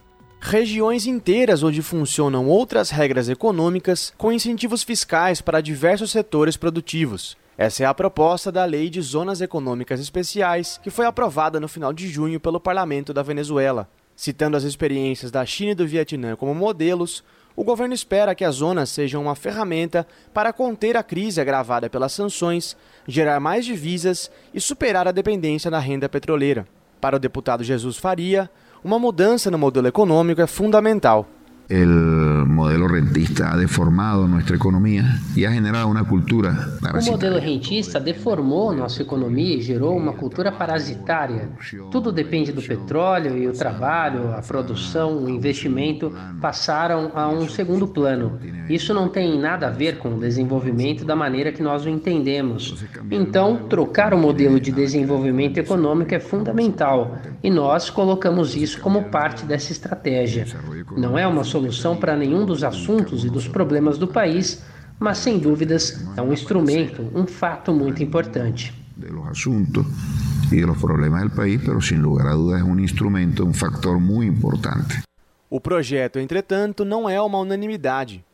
regiões inteiras onde funcionam outras regras econômicas com incentivos fiscais para diversos setores produtivos. Essa é a proposta da Lei de Zonas Econômicas Especiais, que foi aprovada no final de junho pelo parlamento da Venezuela. Citando as experiências da China e do Vietnã como modelos, o governo espera que as zonas sejam uma ferramenta para conter a crise agravada pelas sanções, gerar mais divisas e superar a dependência da renda petroleira. Para o deputado Jesus Faria, uma mudança no modelo econômico é fundamental. El modelo rentista ha deformado nuestra economía y ha generado una cultura O modelo rentista deformou nossa economia e gerou uma cultura parasitária. Tudo depende do petróleo e o trabalho, a produção, o investimento passaram a um segundo plano. Isso não tem nada a ver com o desenvolvimento da maneira que nós o entendemos. Então, trocar o modelo de desenvolvimento econômico é fundamental e nós colocamos isso como parte dessa estratégia. Não é uma solução para nenhum dos assuntos e dos problemas do país, mas sem dúvidas é um instrumento, um fato muito importante. Y de los problemas del país, pero sin lugar a dudas es un instrumento, un factor muy importante. O projeto, entretanto, não é uma unanimidade.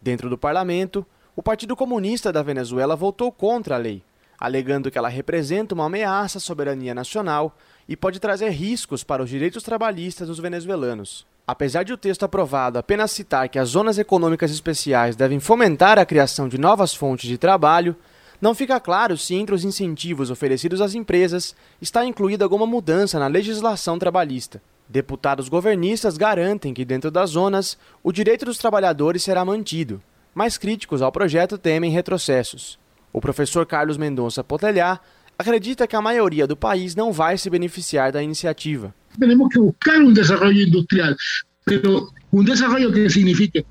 Dentro do parlamento, o Partido Comunista da Venezuela votou contra a lei, alegando que ela representa uma ameaça à soberania nacional e pode trazer riscos para os direitos trabalhistas dos venezuelanos. Apesar de o texto aprovado apenas citar que as zonas econômicas especiais devem fomentar a criação de novas fontes de trabalho, não fica claro se entre os incentivos oferecidos às empresas está incluída alguma mudança na legislação trabalhista. Deputados governistas garantem que, dentro das zonas, o direito dos trabalhadores será mantido, mas críticos ao projeto temem retrocessos. O professor Carlos Mendonça Potelhar acredita que a maioria do país não vai se beneficiar da iniciativa. Temos que buscar um desenvolvimento industrial, pero desenvolvimento que signifique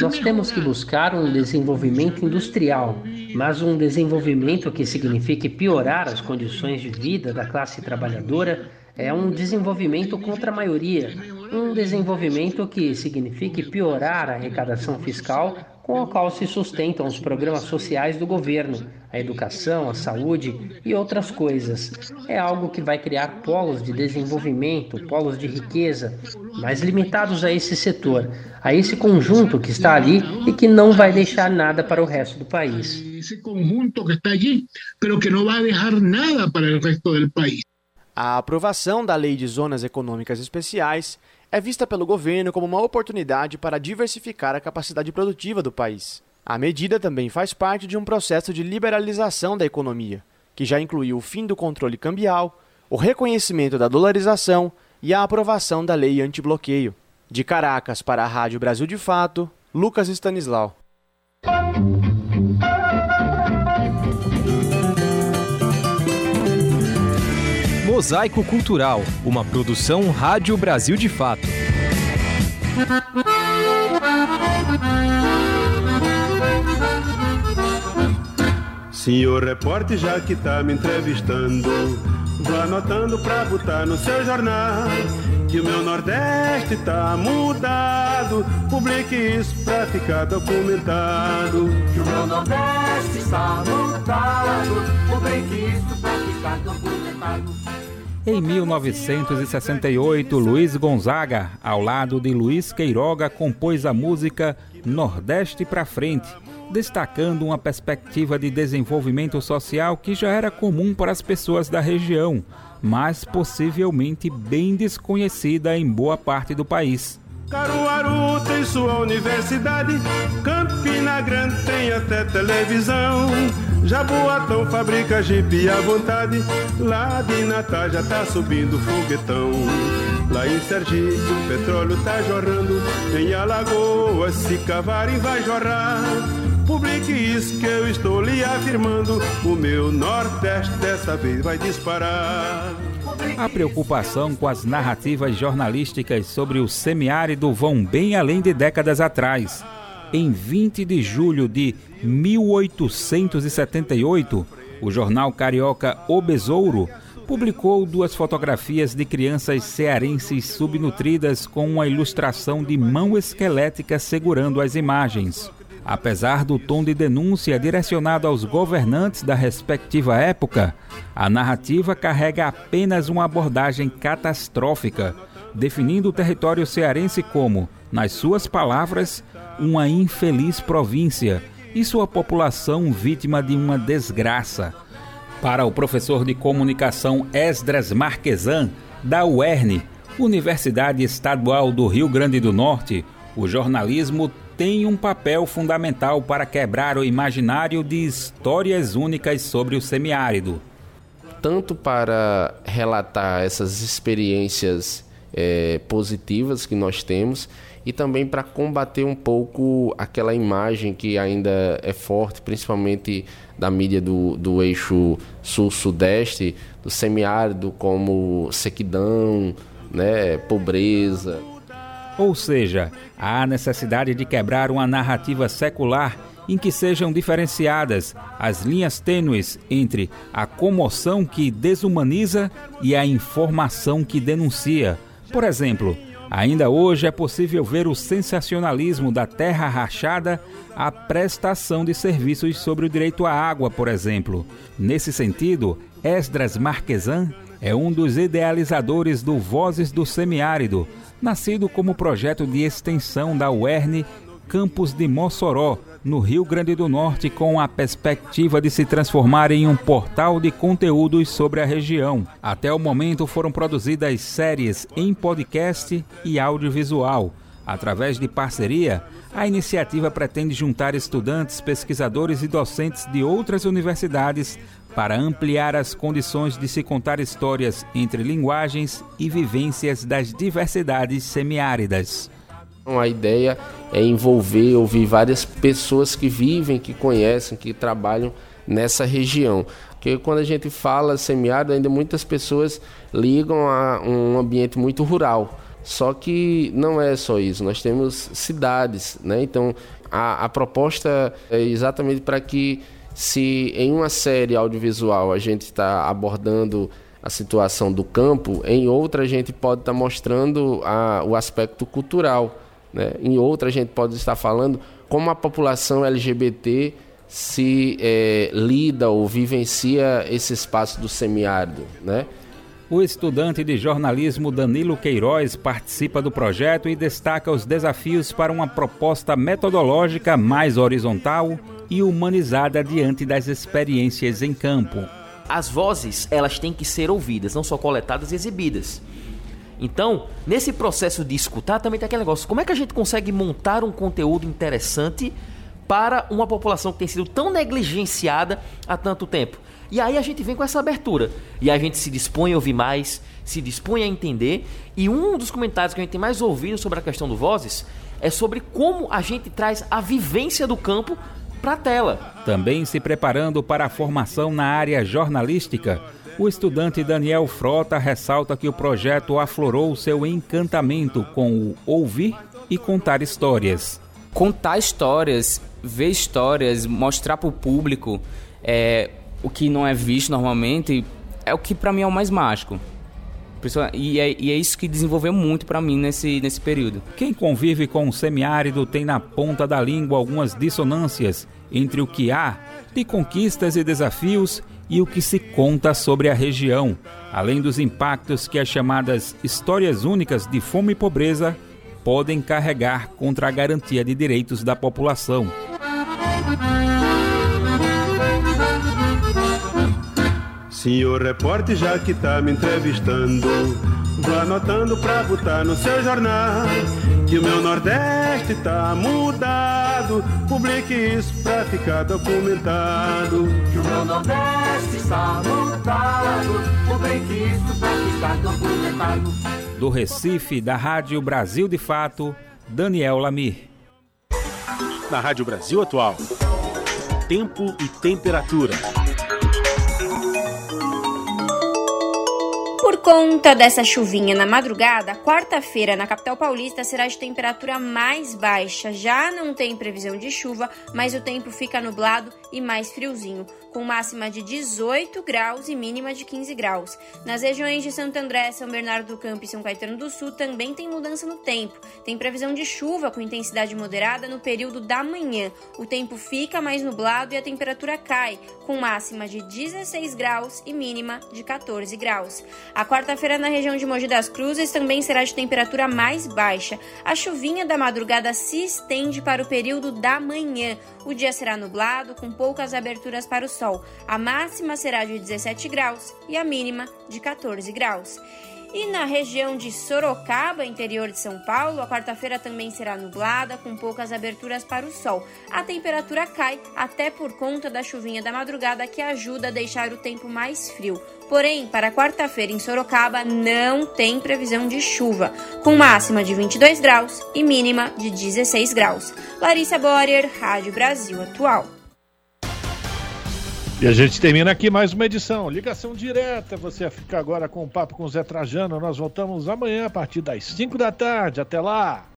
nós temos que buscar um desenvolvimento industrial, mas um desenvolvimento que signifique piorar as condições de vida da classe trabalhadora é um desenvolvimento contra a maioria, um desenvolvimento que signifique piorar a arrecadação fiscal com a qual se sustentam os programas sociais do governo, a educação, a saúde e outras coisas. É algo que vai criar polos de desenvolvimento, polos de riqueza, mas limitados a esse setor, a esse conjunto que está ali e que não vai deixar nada para o resto do país. Esse conjunto que está ali, mas que não vai deixar nada para o resto do país. A aprovação da Lei de Zonas Econômicas Especiais é vista pelo governo como uma oportunidade para diversificar a capacidade produtiva do país. A medida também faz parte de um processo de liberalização da economia, que já incluiu o fim do controle cambial, o reconhecimento da dolarização e a aprovação da lei antibloqueio. De Caracas para a Rádio Brasil de Fato, Lucas Stanislau. Mosaico Cultural, uma produção Rádio Brasil de Fato. Senhor repórter, já que tá me entrevistando, vá anotando pra botar no seu jornal que o meu Nordeste tá mudado. Publique isso pra ficar documentado. Que o meu Nordeste está mudado. Publique isso pra ficar documentado. Em 1968, Luiz Gonzaga, ao lado de Luiz Queiroga, compôs a música Nordeste para Frente, destacando uma perspectiva de desenvolvimento social que já era comum para as pessoas da região, mas possivelmente bem desconhecida em boa parte do país. Caruaru tem sua universidade, Campina Grande tem até televisão. Jaboatão fabrica jipe à vontade, lá de Natal já tá subindo foguetão. Lá em Sergipe o petróleo tá jorrando, em Alagoas se cavarem vai jorrar. Publique isso que eu estou lhe afirmando, o meu Nordeste dessa vez vai disparar. A preocupação com as narrativas jornalísticas sobre o semiárido vão bem além de décadas atrás. Em 20 de julho de 1878, o jornal carioca O Besouro publicou duas fotografias de crianças cearenses subnutridas com uma ilustração de mão esquelética segurando as imagens. Apesar do tom de denúncia direcionado aos governantes da respectiva época, a narrativa carrega apenas uma abordagem catastrófica, definindo o território cearense como, nas suas palavras, uma infeliz província e sua população vítima de uma desgraça. Para o professor de comunicação Esdras Marquesan, da UERN, Universidade Estadual do Rio Grande do Norte, o jornalismo tem um papel fundamental para quebrar o imaginário de histórias únicas sobre o semiárido. Tanto para relatar essas experiências é, positivas que nós temos e também para combater um pouco aquela imagem que ainda é forte, principalmente da mídia do, do eixo sul-sudeste, do semiárido como sequidão, né, pobreza. Ou seja, há necessidade de quebrar uma narrativa secular em que sejam diferenciadas as linhas tênues entre a comoção que desumaniza e a informação que denuncia. Por exemplo, ainda hoje é possível ver o sensacionalismo da terra rachada à prestação de serviços sobre o direito à água, por exemplo. Nesse sentido, Esdras Marquesan é um dos idealizadores do Vozes do Semiárido, nascido como projeto de extensão da UERN Campus de Mossoró, no Rio Grande do Norte, com a perspectiva de se transformar em um portal de conteúdos sobre a região. Até o momento foram produzidas séries em podcast e audiovisual. Através de parceria, a iniciativa pretende juntar estudantes, pesquisadores e docentes de outras universidades para ampliar as condições de se contar histórias entre linguagens e vivências das diversidades semiáridas. A ideia é envolver, ouvir várias pessoas que vivem, que conhecem, que trabalham nessa região. Porque quando a gente fala semiárido, ainda muitas pessoas ligam a um ambiente muito rural. Só que não é só isso, nós temos cidades, né? Então a, a proposta é exatamente para que se em uma série audiovisual a gente está abordando a situação do campo, em outra a gente pode estar tá mostrando a, o aspecto cultural, né? em outra a gente pode estar falando como a população LGBT se é, lida ou vivencia esse espaço do semiárido, né? O estudante de jornalismo Danilo Queiroz participa do projeto e destaca os desafios para uma proposta metodológica mais horizontal e humanizada diante das experiências em campo. As vozes, elas têm que ser ouvidas, não só coletadas e exibidas. Então, nesse processo de escutar também tem aquele negócio, como é que a gente consegue montar um conteúdo interessante para uma população que tem sido tão negligenciada há tanto tempo? E aí a gente vem com essa abertura. E a gente se dispõe a ouvir mais, se dispõe a entender. E um dos comentários que a gente tem mais ouvido sobre a questão do Vozes é sobre como a gente traz a vivência do campo para a tela. Também se preparando para a formação na área jornalística, o estudante Daniel Frota ressalta que o projeto aflorou seu encantamento com o ouvir e contar histórias. Contar histórias, ver histórias, mostrar para o público é, o que não é visto normalmente é o que para mim é o mais mágico. E é, e é isso que desenvolveu muito para mim nesse, nesse período. Quem convive com o semiárido tem na ponta da língua algumas dissonâncias entre o que há de conquistas e desafios e o que se conta sobre a região, além dos impactos que as chamadas histórias únicas de fome e pobreza podem carregar contra a garantia de direitos da população. Senhor repórter, já que tá me entrevistando, vá anotando pra botar no seu jornal que o meu Nordeste tá mudado. Publique isso pra ficar documentado. Que o meu Nordeste está mudado. Publique isso pra ficar documentado. Do Recife, da Rádio Brasil de Fato, Daniel Lamir. Na Rádio Brasil Atual, tempo e temperatura. Conta dessa chuvinha na madrugada, quarta-feira na capital paulista será de temperatura mais baixa. Já não tem previsão de chuva, mas o tempo fica nublado e mais friozinho, com máxima de 18 graus e mínima de 15 graus. Nas regiões de Santo André, São Bernardo do Campo e São Caetano do Sul também tem mudança no tempo. Tem previsão de chuva com intensidade moderada no período da manhã. O tempo fica mais nublado e a temperatura cai, com máxima de 16 graus e mínima de 14 graus. A quarta-feira na região de Mogi das Cruzes também será de temperatura mais baixa. A chuvinha da madrugada se estende para o período da manhã. O dia será nublado, com poucas aberturas para o sol. A máxima será de 17 graus e a mínima de 14 graus. E na região de Sorocaba, interior de São Paulo, a quarta-feira também será nublada, com poucas aberturas para o sol. A temperatura cai até por conta da chuvinha da madrugada que ajuda a deixar o tempo mais frio. Porém, para quarta-feira em Sorocaba não tem previsão de chuva, com máxima de 22 graus e mínima de 16 graus. Larissa Borer, Rádio Brasil Atual. E a gente termina aqui mais uma edição. Ligação direta. Você fica agora com o papo com o Zé Trajano. Nós voltamos amanhã a partir das 5 da tarde. Até lá.